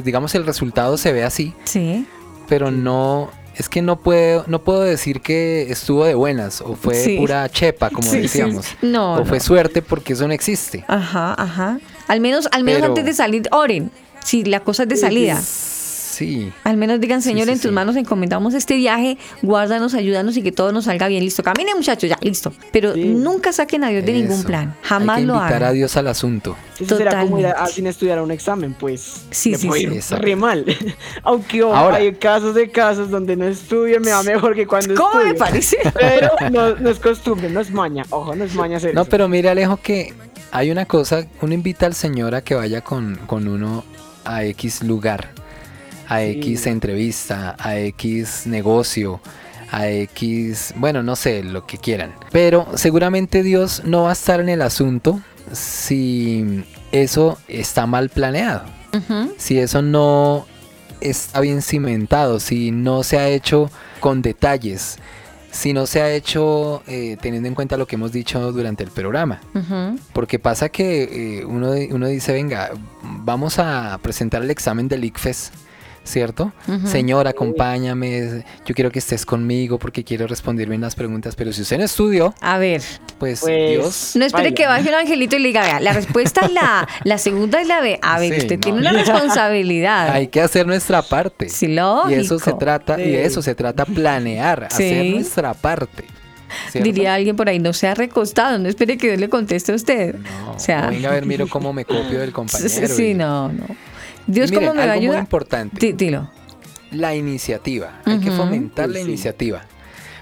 digamos, el resultado se ve así, Sí. pero no, es que no puedo, no puedo decir que estuvo de buenas o fue Sí. pura chepa, como Sí, decíamos. sí. No, o fue suerte porque eso no existe. Ajá, ajá. Al menos, al menos Pero- antes de salir, oren. Si la cosa es de salida. Sí. Al menos digan, Señor, sí, en tus sí. manos encomendamos este viaje, guárdanos, ayúdanos y que todo nos salga bien. Listo, caminen muchachos, ya, listo. Pero nunca saquen a Dios de ningún plan. Jamás Hay que lo invitar a hagan. Dios al asunto. Eso será como ir a- sin estudiar un examen, pues. Sí, sí, puede sí. ir re mal. (laughs) Aunque ojo, Ahora. hay casos de casos donde no estudio me va mejor que cuando ¿Cómo me parece? (laughs) Pero no, no es costumbre, no es maña. Ojo, no es maña hacer No, eso. pero mire Alejo que hay una cosa, uno invita al Señor a que vaya con, con uno a X lugar, a Sí. X entrevista, a X negocio, a X, bueno, no sé, lo que quieran. Pero seguramente Dios no va a estar en el asunto si eso está mal planeado, si eso no está bien cimentado, si no se ha hecho con detalles, si no se ha hecho eh, teniendo en cuenta lo que hemos dicho durante el programa. Porque pasa que eh, uno, uno dice, venga, vamos a presentar el examen del ICFES, ¿cierto? Señor, acompáñame, yo quiero que estés conmigo porque quiero responder bien las preguntas, pero si usted no estudió, A ver, pues, Pues, Dios... no espere Baila. que baje un angelito y le diga, vea, la respuesta es la, (laughs) la segunda es la B. A ver, Sí, usted no. tiene una responsabilidad. Hay que hacer nuestra parte. Sí, Y lógico. eso se trata, y de eso se trata planear, Sí. hacer nuestra parte. ¿cierto? Diría alguien por ahí, no sea recostado, no espere que Dios le conteste a usted. No, o sea, venga a ver, miro cómo me copio del (laughs) compañero. sí, sí, y- no, no. Dios, miren, ¿cómo me algo muy ayudar? importante. Di- dilo. la iniciativa. Hay que fomentar la sí. iniciativa.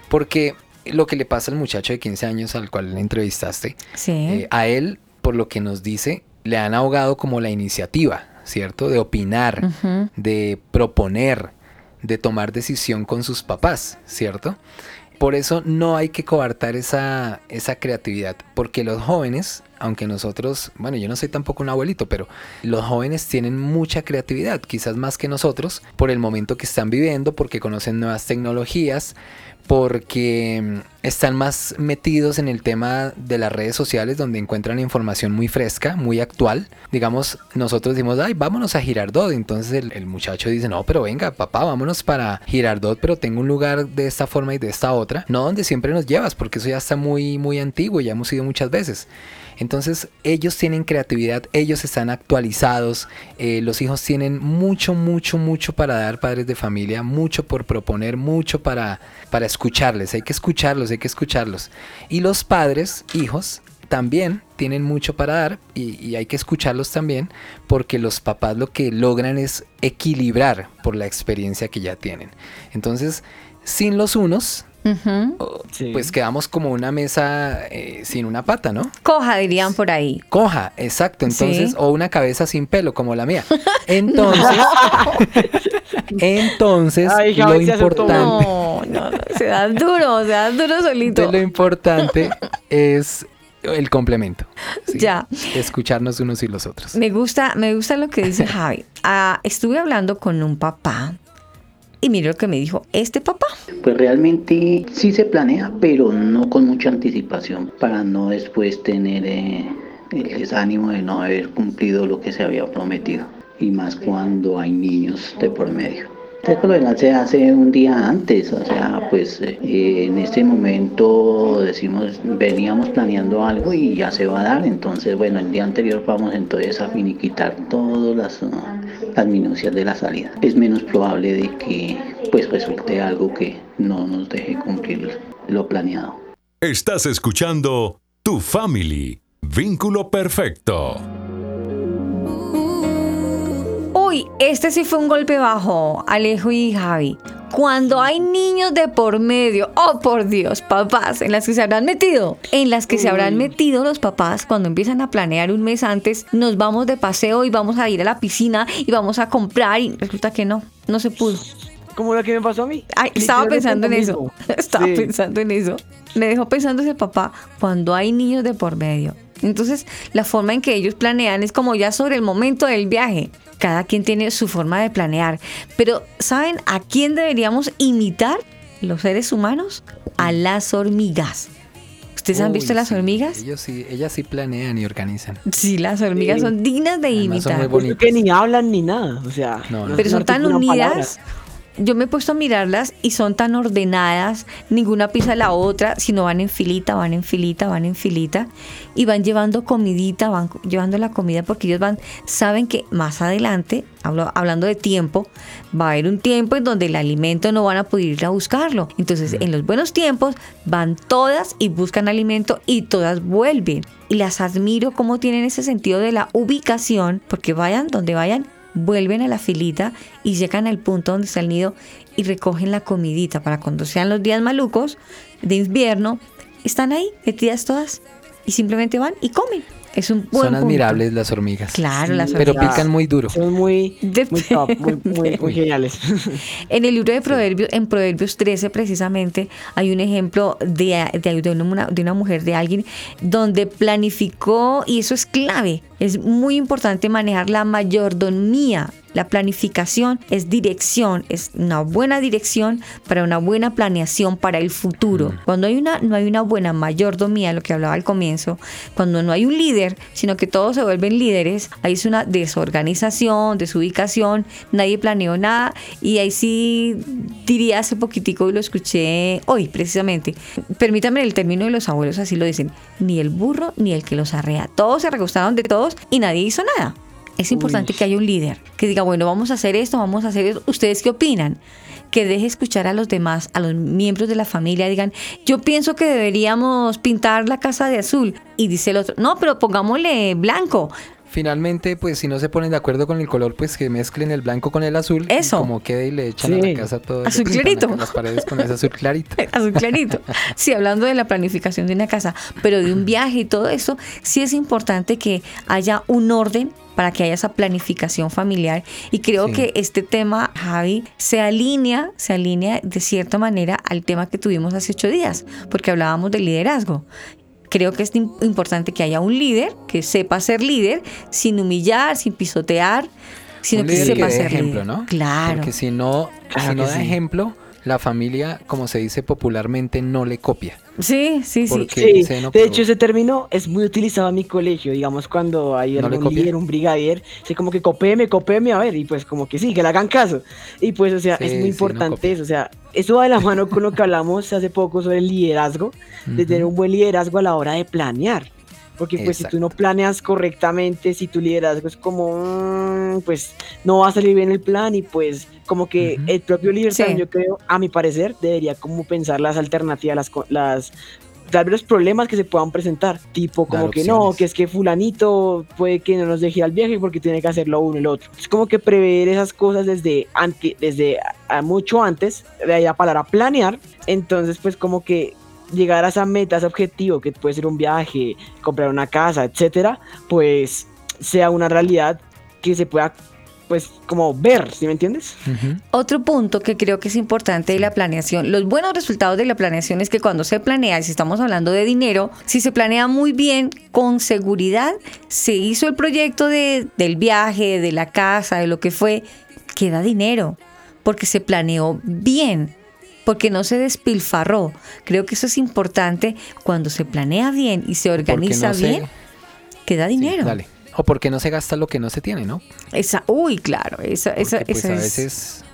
Porque lo que le pasa al muchacho de 15 años al cual le entrevistaste, Sí. eh, a él, por lo que nos dice, le han ahogado como la iniciativa, ¿cierto? De opinar, de proponer, de tomar decisión con sus papás, ¿cierto? Por eso no hay que coartar esa, esa creatividad, porque los jóvenes, aunque nosotros, bueno, yo no soy tampoco un abuelito, pero los jóvenes tienen mucha creatividad, quizás más que nosotros, por el momento que están viviendo, porque conocen nuevas tecnologías, porque mm, están más metidos en el tema de las redes sociales donde encuentran información muy fresca, muy actual. Digamos, nosotros decimos, ay, vámonos a Girardot. Entonces el, muchacho dice, no, pero venga, papá, vámonos para Girardot, pero tengo un lugar de esta forma y de esta otra. No donde siempre nos llevas, porque eso ya está muy, muy antiguo ya hemos ido muchas veces. Entonces ellos tienen creatividad, ellos están actualizados, eh, los hijos tienen mucho, mucho, mucho para dar padres de familia, mucho por proponer, mucho para, para escucharles, hay que escucharlos, hay que escucharlos. Y los padres, hijos, también tienen mucho para dar y, y hay que escucharlos también porque los papás lo que logran es equilibrar por la experiencia que ya tienen. Entonces, sin los unos Pues quedamos como una mesa eh, sin una pata, ¿no? Coja, dirían por ahí. Coja, exacto. Entonces, Sí. o una cabeza sin pelo, como la mía. Entonces, (laughs) entonces, Ay, lo importante, No, no, no, se da duro, se da duro solito. lo importante es el complemento. ¿sí? Ya. Escucharnos unos y los otros. Me gusta, me gusta lo que dice (laughs) Javi. Ah, estuve hablando con un papá y mire lo que me dijo este papá. Pues realmente sí se planea, pero no con mucha anticipación para no después tener eh, el desánimo de no haber cumplido lo que se había prometido. Y más cuando hay niños de por medio. Se hace un día antes, o sea, pues eh, en este momento decimos, veníamos planeando algo y ya se va a dar, entonces bueno, el día anterior vamos entonces a finiquitar todas las, las minucias de la salida. Es menos probable de que pues resulte algo que no nos deje cumplir lo planeado. Estás escuchando Tu Family, Vínculo Perfecto. Este sí fue un golpe bajo, Alejo y Javi. Cuando hay niños de por medio, oh por Dios, papás, en las que se habrán metido, en las que se habrán metido los papás cuando empiezan a planear un mes antes, nos vamos de paseo y vamos a ir a la piscina y vamos a comprar y resulta que no, no se pudo. Como lo que me pasó a mí. Ay, estaba pensando en eso. mismo. (laughs) Estaba Sí. pensando en eso. Me dejó pensando ese papá cuando hay niños de por medio. Entonces, la forma en que ellos planean es como ya sobre el momento del viaje. Cada quien tiene su forma de planear. Pero, ¿saben a quién deberíamos imitar los seres humanos? A las hormigas. ¿Ustedes han visto las sí, hormigas? Ellos sí, ellas sí planean y organizan. Sí, las hormigas Sí. son dignas de Además son imitar. muy bonitas. Que ni hablan ni nada, o sea. No, no. Pero son tan unidas. Yo me he puesto a mirarlas y son tan ordenadas, ninguna pisa a la otra, sino van en filita, van en filita, van en filita y van llevando comidita, van llevando la comida porque ellos van, saben que más adelante, hablo- hablando de tiempo, va a haber un tiempo en donde el alimento no van a poder ir a buscarlo. Entonces, en los buenos tiempos van todas y buscan alimento y todas vuelven. Y las admiro cómo tienen ese sentido de la ubicación, porque vayan donde vayan, vuelven a la filita y llegan al punto donde está el nido y recogen la comidita para cuando sean los días malucos de invierno, están ahí metidas todas y simplemente van y comen. Es un buen Son punto. admirables las hormigas. Claro, las Pero hormigas. pican muy duro. Son muy, muy top, muy, muy, (laughs) muy geniales. En el libro de Proverbios, en Proverbios 13 precisamente, hay un ejemplo de, de, de una, de una mujer, de alguien, donde planificó, y eso es clave, es muy importante manejar la mayordomía. La planificación es dirección, es una buena dirección para una buena planeación para el futuro. Cuando hay una, no hay una buena mayordomía, lo que hablaba al comienzo, cuando no hay un líder, sino que todos se vuelven líderes, ahí es una desorganización, desubicación, nadie planeó nada y ahí sí diría hace poquitico y lo escuché hoy precisamente. Permítame el término de los abuelos, así lo dicen, ni el burro ni el que los arrea. Todos se recostaron de todos y nadie hizo nada. Es importante que haya un líder que diga, bueno, vamos a hacer esto, vamos a hacer esto. ¿Ustedes qué opinan? Que deje escuchar a los demás, a los miembros de la familia, digan, yo pienso que deberíamos pintar la casa de azul. Y dice el otro, no, pero pongámosle blanco. Finalmente, pues si no se ponen de acuerdo con el color, pues que mezclen el blanco con el azul. Eso. Y como quede y le echan a la casa todo. Azul (laughs) clarito. Las paredes con ese azul clarito. (laughs) Azul clarito. (laughs) Sí, hablando de la planificación de una casa, pero de un viaje y todo eso, sí es importante que haya un orden para que haya esa planificación familiar. Y creo Sí. que este tema, Javi, se alinea, se alinea de cierta manera al tema que tuvimos hace ocho días, porque hablábamos de liderazgo. Creo que es im- importante que haya un líder que sepa ser líder sin humillar, sin pisotear, sino Un que líder sepa dé ser ejemplo, líder. ¿no? Claro. Porque si no, Claro si no que da sí. ejemplo, la familia, como se dice popularmente, no le copia. Sí, sí, sí. No, de hecho ese término es muy utilizado en mi colegio, digamos cuando hay ¿No algún líder, un brigadier, sí como que copeme, copeme, a ver, y pues como que sí, que le hagan caso. Y pues o sea, Sí, es muy importante eso, o sea, eso va de la mano con lo que hablamos hace poco sobre el liderazgo, de tener un buen liderazgo a la hora de planear. Porque pues si tú no planeas correctamente, si tu liderazgo es como, mm, pues no va a salir bien el plan y pues como que el propio líder Sí. yo creo, a mi parecer, debería como pensar las alternativas, las, las tal vez los problemas que se puedan presentar, tipo como Dar que no, que es que fulanito puede que no nos deje al viaje porque tiene que hacerlo uno y el otro. Es como que prever esas cosas desde, antes, desde a- a mucho antes, de ahí la palabra planear, entonces pues como que llegar a esa meta, a ese objetivo, que puede ser un viaje, comprar una casa, etcétera, pues sea una realidad que se pueda pues como ver, ¿sí me entiendes? Otro punto que creo que es importante de la planeación, los buenos resultados de la planeación es que cuando se planea, si estamos hablando de dinero, si se planea muy bien, con seguridad, se hizo el proyecto de, del viaje, de la casa, de lo que fue, queda dinero, porque se planeó bien, porque no se despilfarró. Creo que eso es importante cuando se planea bien y se organiza no se- bien, queda dinero. Dale. O porque no se gasta lo que no se tiene, ¿no? Esa, uy, claro, esa, esa, Porque, pues a es- veces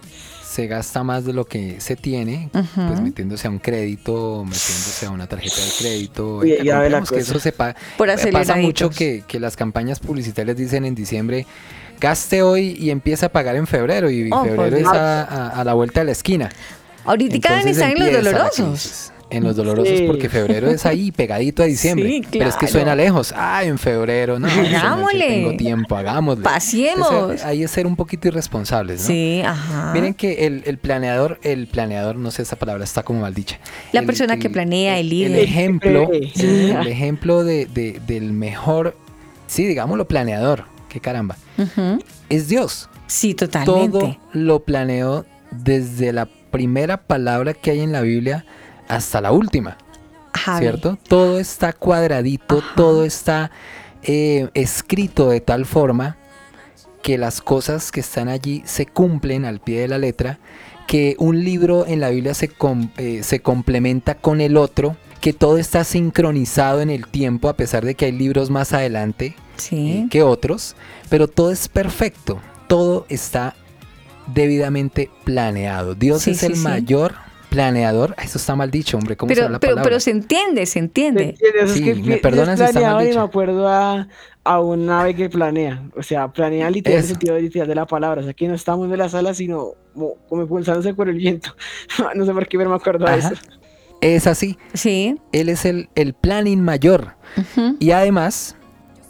se gasta más de lo que se tiene, pues metiéndose a un crédito, metiéndose a una tarjeta de crédito. Y- Venga, y a ver la que cosa. eso se paga. Por Pasa mucho que, que las campañas publicitarias dicen en diciembre, gaste hoy y empieza a pagar en febrero, y Oh, febrero es a, a- a la vuelta de la esquina. Ahorita en los dolorosos. En los dolorosos Sí. porque febrero es ahí (laughs) pegadito a diciembre. Sí, Pero es que suena lejos. Ah, en febrero. No, yo Hagámosle. tengo tiempo, hagámosle. Entonces, ahí es ser un poquito irresponsables, ¿no? Sí, ajá. Miren que el, el planeador, el planeador, no sé esa palabra, está como mal dicha. La El- persona que planea, el líder. El ejemplo, el, ejemplo de, de- del mejor, sí, digámoslo, planeador, qué caramba, es Dios. Sí, totalmente. Todo lo planeó desde la primera palabra que hay en la Biblia hasta la última. Javi. ¿cierto? Todo está cuadradito, todo está eh, escrito de tal forma que las cosas que están allí se cumplen al pie de la letra, que un libro en la Biblia se, com- eh, se complementa con el otro, que todo está sincronizado en el tiempo, a pesar de que hay libros más adelante Sí. eh, que otros, pero todo es perfecto, todo está debidamente planeado. Dios Sí, es el sí. mayor planeador. Ay, Eso está mal dicho, hombre. ¿Cómo se Pero, va la pero, palabra? pero se entiende, se entiende. Sí, es que me perdonan si es está mal y me acuerdo a, a un ave que planea. O sea, planea literal en el Eso. sentido literal de la palabra. O sea, que no estamos en la sala, sino como, como impulsándose por el viento. (laughs) no sé por qué pero me acuerdo a Ajá. eso. Es así. Sí. Él es el, el planning mayor. Y además,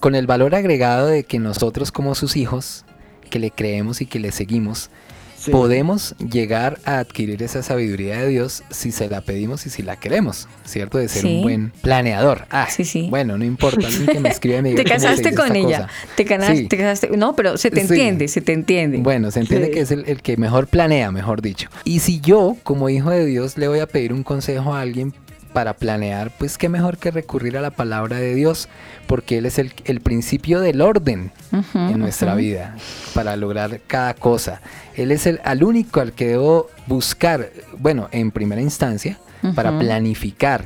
con el valor agregado de que nosotros como sus hijos, que le creemos y que le seguimos, Sí. podemos llegar a adquirir esa sabiduría de Dios si se la pedimos y si la queremos, ¿cierto? De ser Sí. un buen planeador. Ah, Sí, sí. bueno, no importa, alguien que me escribe me (laughs) diga Te casaste con ella. cosa. Te, canas- Sí. te casaste. No, pero se te entiende, se te entiende. Bueno, se entiende que es el, el que mejor planea, mejor dicho. Y si yo, como hijo de Dios, le voy a pedir un consejo a alguien para planear, pues qué mejor que recurrir a la palabra de Dios, porque Él es el, el principio del orden en nuestra vida para lograr cada cosa. Él es el al único al que debo buscar, bueno, en primera instancia, para planificar.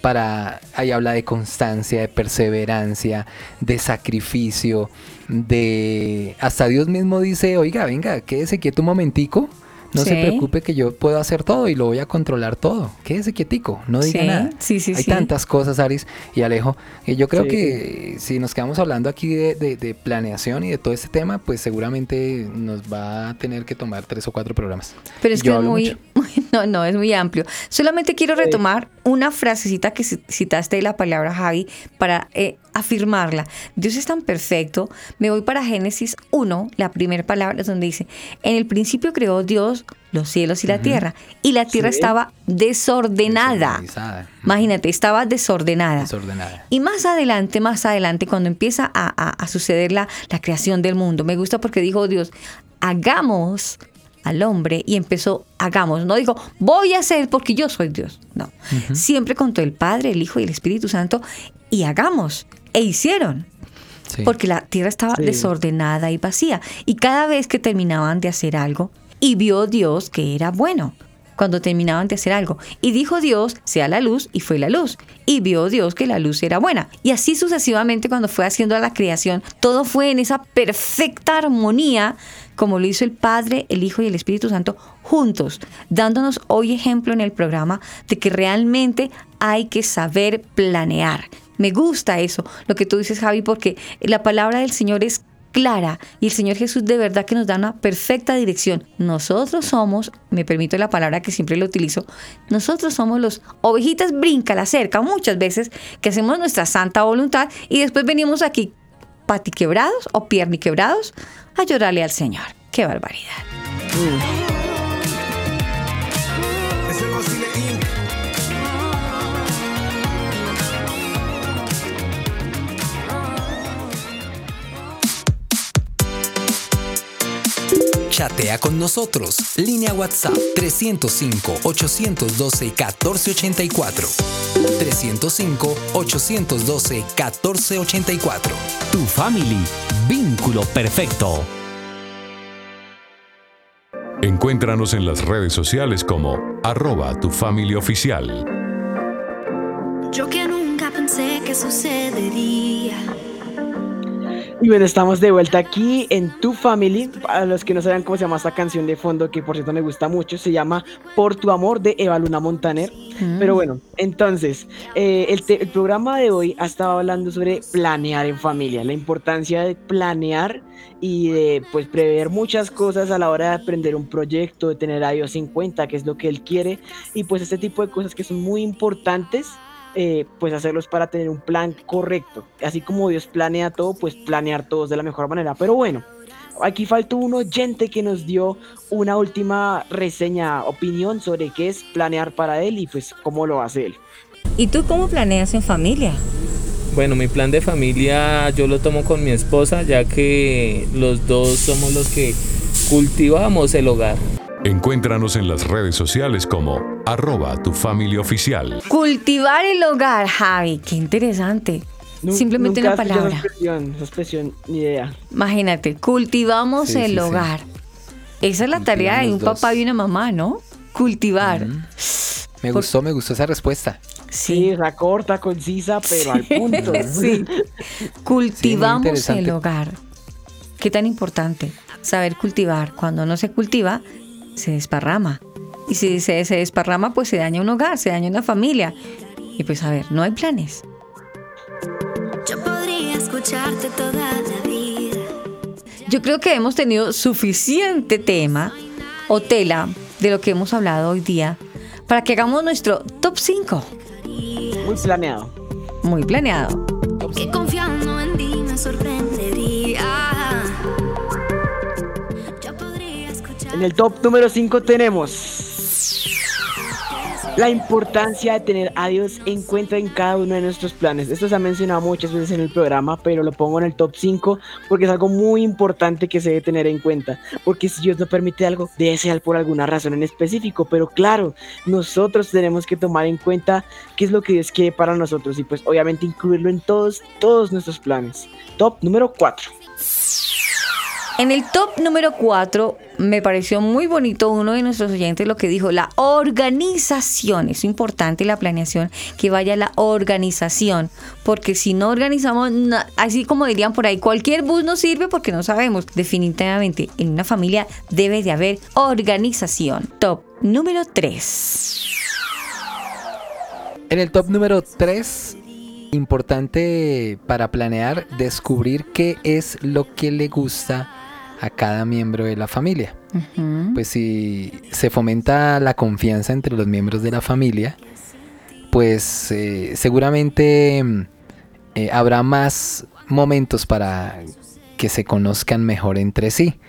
Para, ahí habla de constancia, de perseverancia, de sacrificio, de... Hasta Dios mismo dice, oiga, venga, quédese quieto un momentico, no se preocupe que yo puedo hacer todo y lo voy a controlar todo. Quédese quietico, no diga Sí, nada. sí, sí, Hay sí. tantas cosas, Aris y Alejo. Y yo creo Sí. que si nos quedamos hablando aquí de, de- de planeación y de todo este tema, pues seguramente nos va a tener que tomar tres o cuatro programas. Pero es que es muy, mucho. (laughs) no, no, es muy amplio. Solamente quiero retomar una frasecita que ci- citaste de la palabra Javi para eh, afirmarla. Dios es tan perfecto. Me voy para Génesis 1, la primera palabra es donde dice, en el principio creó Dios los cielos y la tierra, y la tierra Sí. estaba desordenada. Imagínate, estaba desordenada. desordenada. Y más adelante, más adelante, cuando empieza a, a- a suceder la, la creación del mundo, me gusta porque dijo Dios, hagamos al hombre y empezó, hagamos, no dijo, voy a hacer porque yo soy Dios, no. Siempre contó el Padre, el Hijo y el Espíritu Santo y hagamos, e hicieron. Sí. Porque la tierra estaba Sí. desordenada y vacía. Y cada vez que terminaban de hacer algo, y vio Dios que era bueno. Cuando terminaban de hacer algo. Y dijo Dios, sea la luz, y fue la luz. Y vio Dios que la luz era buena. Y así sucesivamente cuando fue haciendo la creación, todo fue en esa perfecta armonía, como lo hizo el Padre, el Hijo y el Espíritu Santo juntos, dándonos hoy ejemplo en el programa de que realmente hay que saber planear. Me gusta eso, lo que tú dices, Javi, porque la palabra del Señor es clara y el Señor Jesús de verdad que nos da una perfecta dirección. Nosotros somos, me permito la palabra que siempre lo utilizo, nosotros somos los ovejitas brinca la cerca muchas veces que hacemos nuestra santa voluntad y después venimos aquí patiquebrados o pierniquebrados a llorarle al Señor. ¡Qué barbaridad! Chatea con nosotros. Línea WhatsApp 305-812-1484. 305-812-1484. Tu family. Vínculo perfecto. Encuéntranos en las redes sociales como arroba tu familia oficial. Yo que nunca pensé que sucedería. Y bueno, estamos de vuelta aquí en Tu Family. Para los que no saben cómo se llama esta canción de fondo, que por cierto me gusta mucho, se llama Por tu amor de Eva Luna Montaner. Mm. Pero bueno, entonces, eh, el, el programa de hoy ha estado hablando sobre planear en familia, la importancia de planear y de pues prever muchas cosas a la hora de aprender un proyecto, de tener a Dios en cuenta, que es lo que Él quiere, y pues este tipo de cosas que son muy importantes eh, pues hacerlos para tener un plan correcto. Así como Dios planea todo, pues planear todos de la mejor manera. Pero bueno, aquí faltó un oyente que nos dio una última reseña, opinión sobre qué es planear para él y pues cómo lo hace él. ¿Y tú cómo planeas en familia? Bueno, mi plan de familia yo lo tomo con mi esposa ya que los dos somos los que cultivamos el hogar. Encuéntranos en las redes sociales como arroba tu familia oficial. Cultivar el hogar, Javi. Qué interesante. Simplemente nunca una palabra. Expresión, expresión, ni idea. Imagínate, cultivamos Sí, el sí, sí. hogar. Esa es la tarea de un papá y una mamá, ¿no? Cultivar. Me gustó, me gustó esa respuesta. Sí, esa corta, concisa, pero al punto. (laughs) Sí. Cultivamos el hogar. Qué tan importante saber cultivar. Cuando no se cultiva, se desparrama. Y si se, se desparrama, pues se daña un hogar, se daña una familia. Y pues a ver, no hay planes. Yo podría escucharte toda la vida. Yo creo que hemos tenido suficiente tema o tela de lo que hemos hablado hoy día para que hagamos nuestro top 5. Muy planeado. Muy planeado. Que confiando en ti me sorprendería. En el top número 5 tenemos la importancia de tener a Dios en cuenta en cada uno de nuestros planes. Esto se ha mencionado muchas veces en el programa, pero lo pongo en el top 5 porque es algo muy importante que se debe tener en cuenta. Porque si Dios no permite algo, debe ser por alguna razón en específico. Pero claro, nosotros tenemos que tomar en cuenta qué es lo que Dios quiere para nosotros y pues obviamente incluirlo en todos, todos nuestros planes. Top número 4. En el top número 4 me pareció muy bonito uno de nuestros oyentes lo que dijo, la organización. Es importante la planeación, que vaya la organización, porque si no organizamos, así como dirían por ahí, cualquier bus no sirve porque no sabemos. Definitivamente, en una familia debe de haber organización. Top número 3. En el top número 3, importante para planear, descubrir qué es lo que le gusta a cada miembro de la familia. Pues si se fomenta la confianza entre los miembros de la familia, pues eh, seguramente mm, eh, habrá más momentos para que se conozcan mejor entre sí.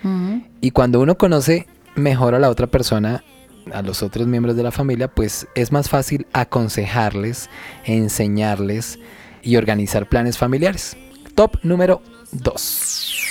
Y cuando uno conoce mejor a la otra persona, a los otros miembros de la familia, pues es más fácil aconsejarles, enseñarles y organizar planes familiares. Top número 2.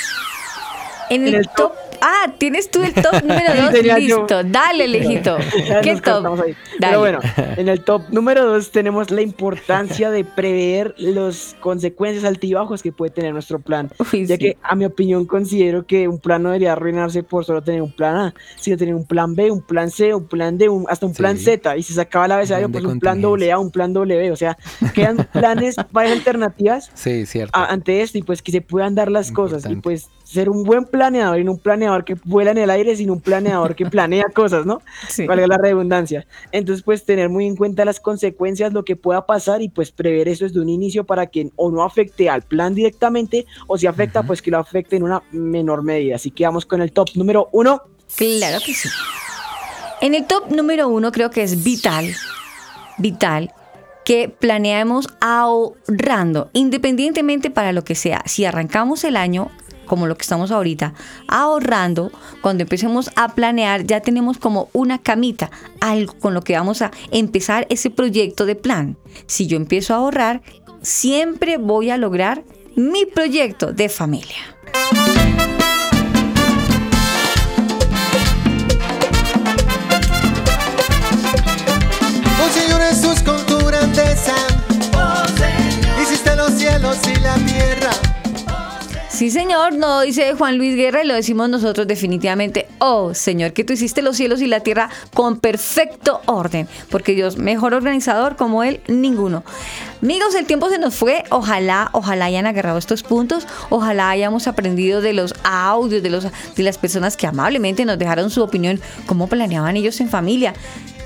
En el, top. Ah, tienes tú el top (laughs) número 2. Tenía yo. Listo. Dale, lejito. (laughs) ¿Qué top? Dale. Pero bueno, (laughs) en el top número 2 tenemos la importancia de prever las consecuencias altibajos que puede tener nuestro plan. ya que a mi opinión considero que un plan no debería arruinarse por solo tener un plan A, sino tener un plan B, un plan C, un plan D, un- hasta un plan Z. Y si se acaba el abecedario, pues un plan doble A, un plan doble O sea, quedan planes, varias alternativas Sí, cierto. a- ante esto y pues que se puedan dar las cosas y pues ser un buen planeador y no un planeador que vuela en el aire, sino un planeador que (laughs) planea cosas, ¿no? Sí. Valga la redundancia. Entonces, pues tener muy en cuenta las consecuencias, lo que pueda pasar y pues prever eso desde un inicio para que o no afecte al plan directamente o si afecta, pues que lo afecte en una menor medida. Así que vamos con el top número uno. Claro que sí. En el top número uno creo que es vital, vital, que planeemos ahorrando, independientemente para lo que sea. Si arrancamos el año como lo que estamos ahorita, ahorrando, cuando empecemos a planear ya tenemos como una camita, algo con lo que vamos a empezar ese proyecto de plan. Si yo empiezo a ahorrar, siempre voy a lograr mi proyecto de familia. Oh Señor Jesús, con tu grandeza, hiciste los cielos y la tierra. Sí, señor, no dice Juan Luis Guerra y lo decimos nosotros definitivamente. Oh, Señor, que tú hiciste los cielos y la tierra con perfecto orden, porque Dios, mejor organizador como Él, ninguno. Amigos, el tiempo se nos fue. Ojalá, ojalá hayan agarrado estos puntos. Ojalá hayamos aprendido de los audios de, los, de las personas que amablemente nos dejaron su opinión, cómo planeaban ellos en familia.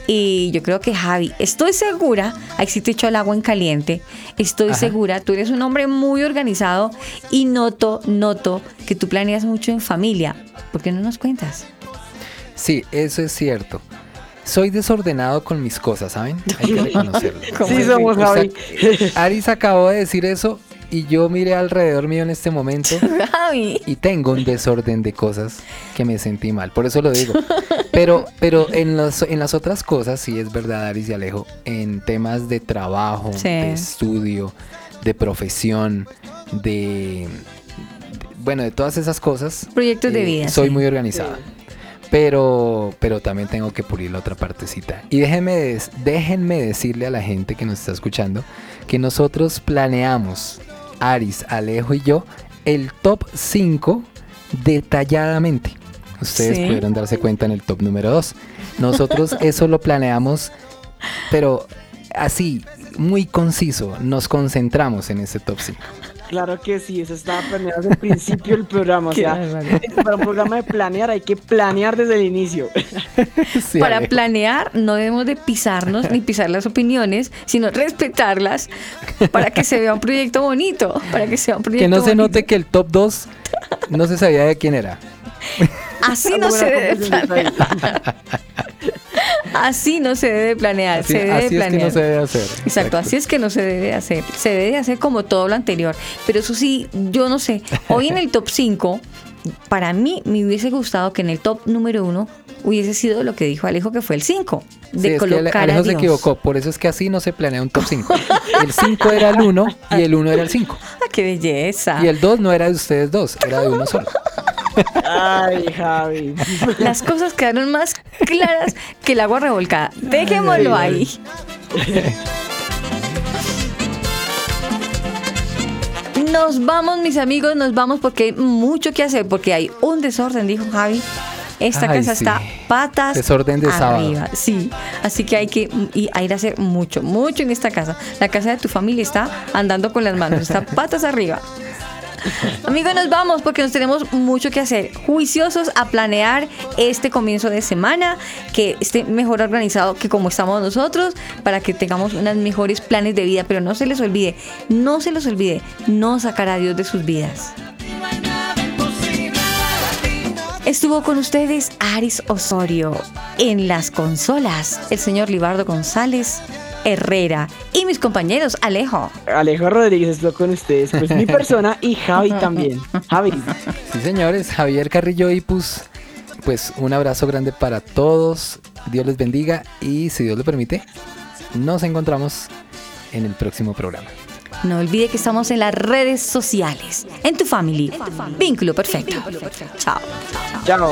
Y yo creo que Javi, estoy segura, ahí sí te echo el agua en caliente, estoy Ajá. segura, tú eres un hombre muy organizado y noto, noto que tú planeas mucho en familia. ¿Por qué no nos cuentas? Sí, eso es cierto. Soy desordenado con mis cosas, ¿saben? Hay que (laughs) reconocerlo. Sí somos, Javi. Aris acabó de decir eso y yo miré alrededor mío en este momento (laughs) y tengo un desorden de cosas que me sentí mal. Por eso lo digo. Pero, pero en, los- en las otras cosas, sí es verdad, Aris y Alejo, en temas de trabajo, Sí. de estudio, de profesión, de... de- Bueno, de todas esas cosas. Proyectos de eh, vida, Soy sí. muy organizado. Pero, pero también tengo que pulir la otra partecita. Y déjenme, des- déjenme decirle a la gente que nos está escuchando que nosotros planeamos, Aris, Alejo y yo, el top 5 detalladamente. Ustedes Sí. pudieron darse cuenta en el top número 2. Nosotros (laughs) eso lo planeamos, pero así, muy conciso. Nos concentramos en ese top 5. Claro que sí, eso estaba planeado desde el principio del programa. O (laughs) sea, para un programa de planear hay que planear desde el inicio. (laughs) Sí, Para planear no debemos de pisarnos ni pisar las opiniones, sino respetarlas para que se vea un proyecto bonito, para que sea un proyecto Que no se note que el top 2 no se sabía de quién era. (laughs) Así no se debe planear. Así no se debe planear, Así, se debe así es que planear. no se debe hacer. Exacto, así es que no se debe hacer. Se debe hacer como todo lo anterior. Pero eso sí, yo no sé. Hoy en el top 5, para mí me hubiese gustado que en el top número 1 hubiese sido lo que dijo Alejo, que fue el 5. De Sí, es que Ale- colocar Alejo a se Dios. equivocó, por eso es que así no se planea un top 5. El 5 era el 1 y el 1 era el 5. (laughs) Ah, ¡Qué belleza! Y el 2 no era de ustedes dos, era de uno solo. Ay, Javi. Las cosas quedaron más claras que el agua revolcada. Dejémoslo ay, ahí. Nos vamos, mis amigos, nos vamos porque hay mucho que hacer, porque hay un desorden, dijo Javi. Esta Ay, casa sí. está patas Desorden de sábado. arriba. Sí, así que hay que ir a hacer mucho, mucho en esta casa. La casa de tu familia está andando con las manos, está patas arriba. (laughs) Amigos, nos vamos porque nos tenemos mucho que hacer. Juiciosos a planear este comienzo de semana, que esté mejor organizado que como estamos nosotros, para que tengamos unos mejores planes de vida. Pero no se les olvide, no se les olvide, no sacar a Dios de sus vidas. Estuvo con ustedes Aris Osorio en las consolas, el señor Libardo González Herrera y mis compañeros Alejo. Alejo Rodríguez estuvo con ustedes, pues mi persona y Javi (laughs) también. Javi. Sí, señores, Javier Carrillo Ipus. Pues un abrazo grande para todos. Dios les bendiga y si Dios lo permite, nos encontramos en el próximo programa. No olvide que estamos en las redes sociales, en tu family, vínculo perfecto. Chao. Chao.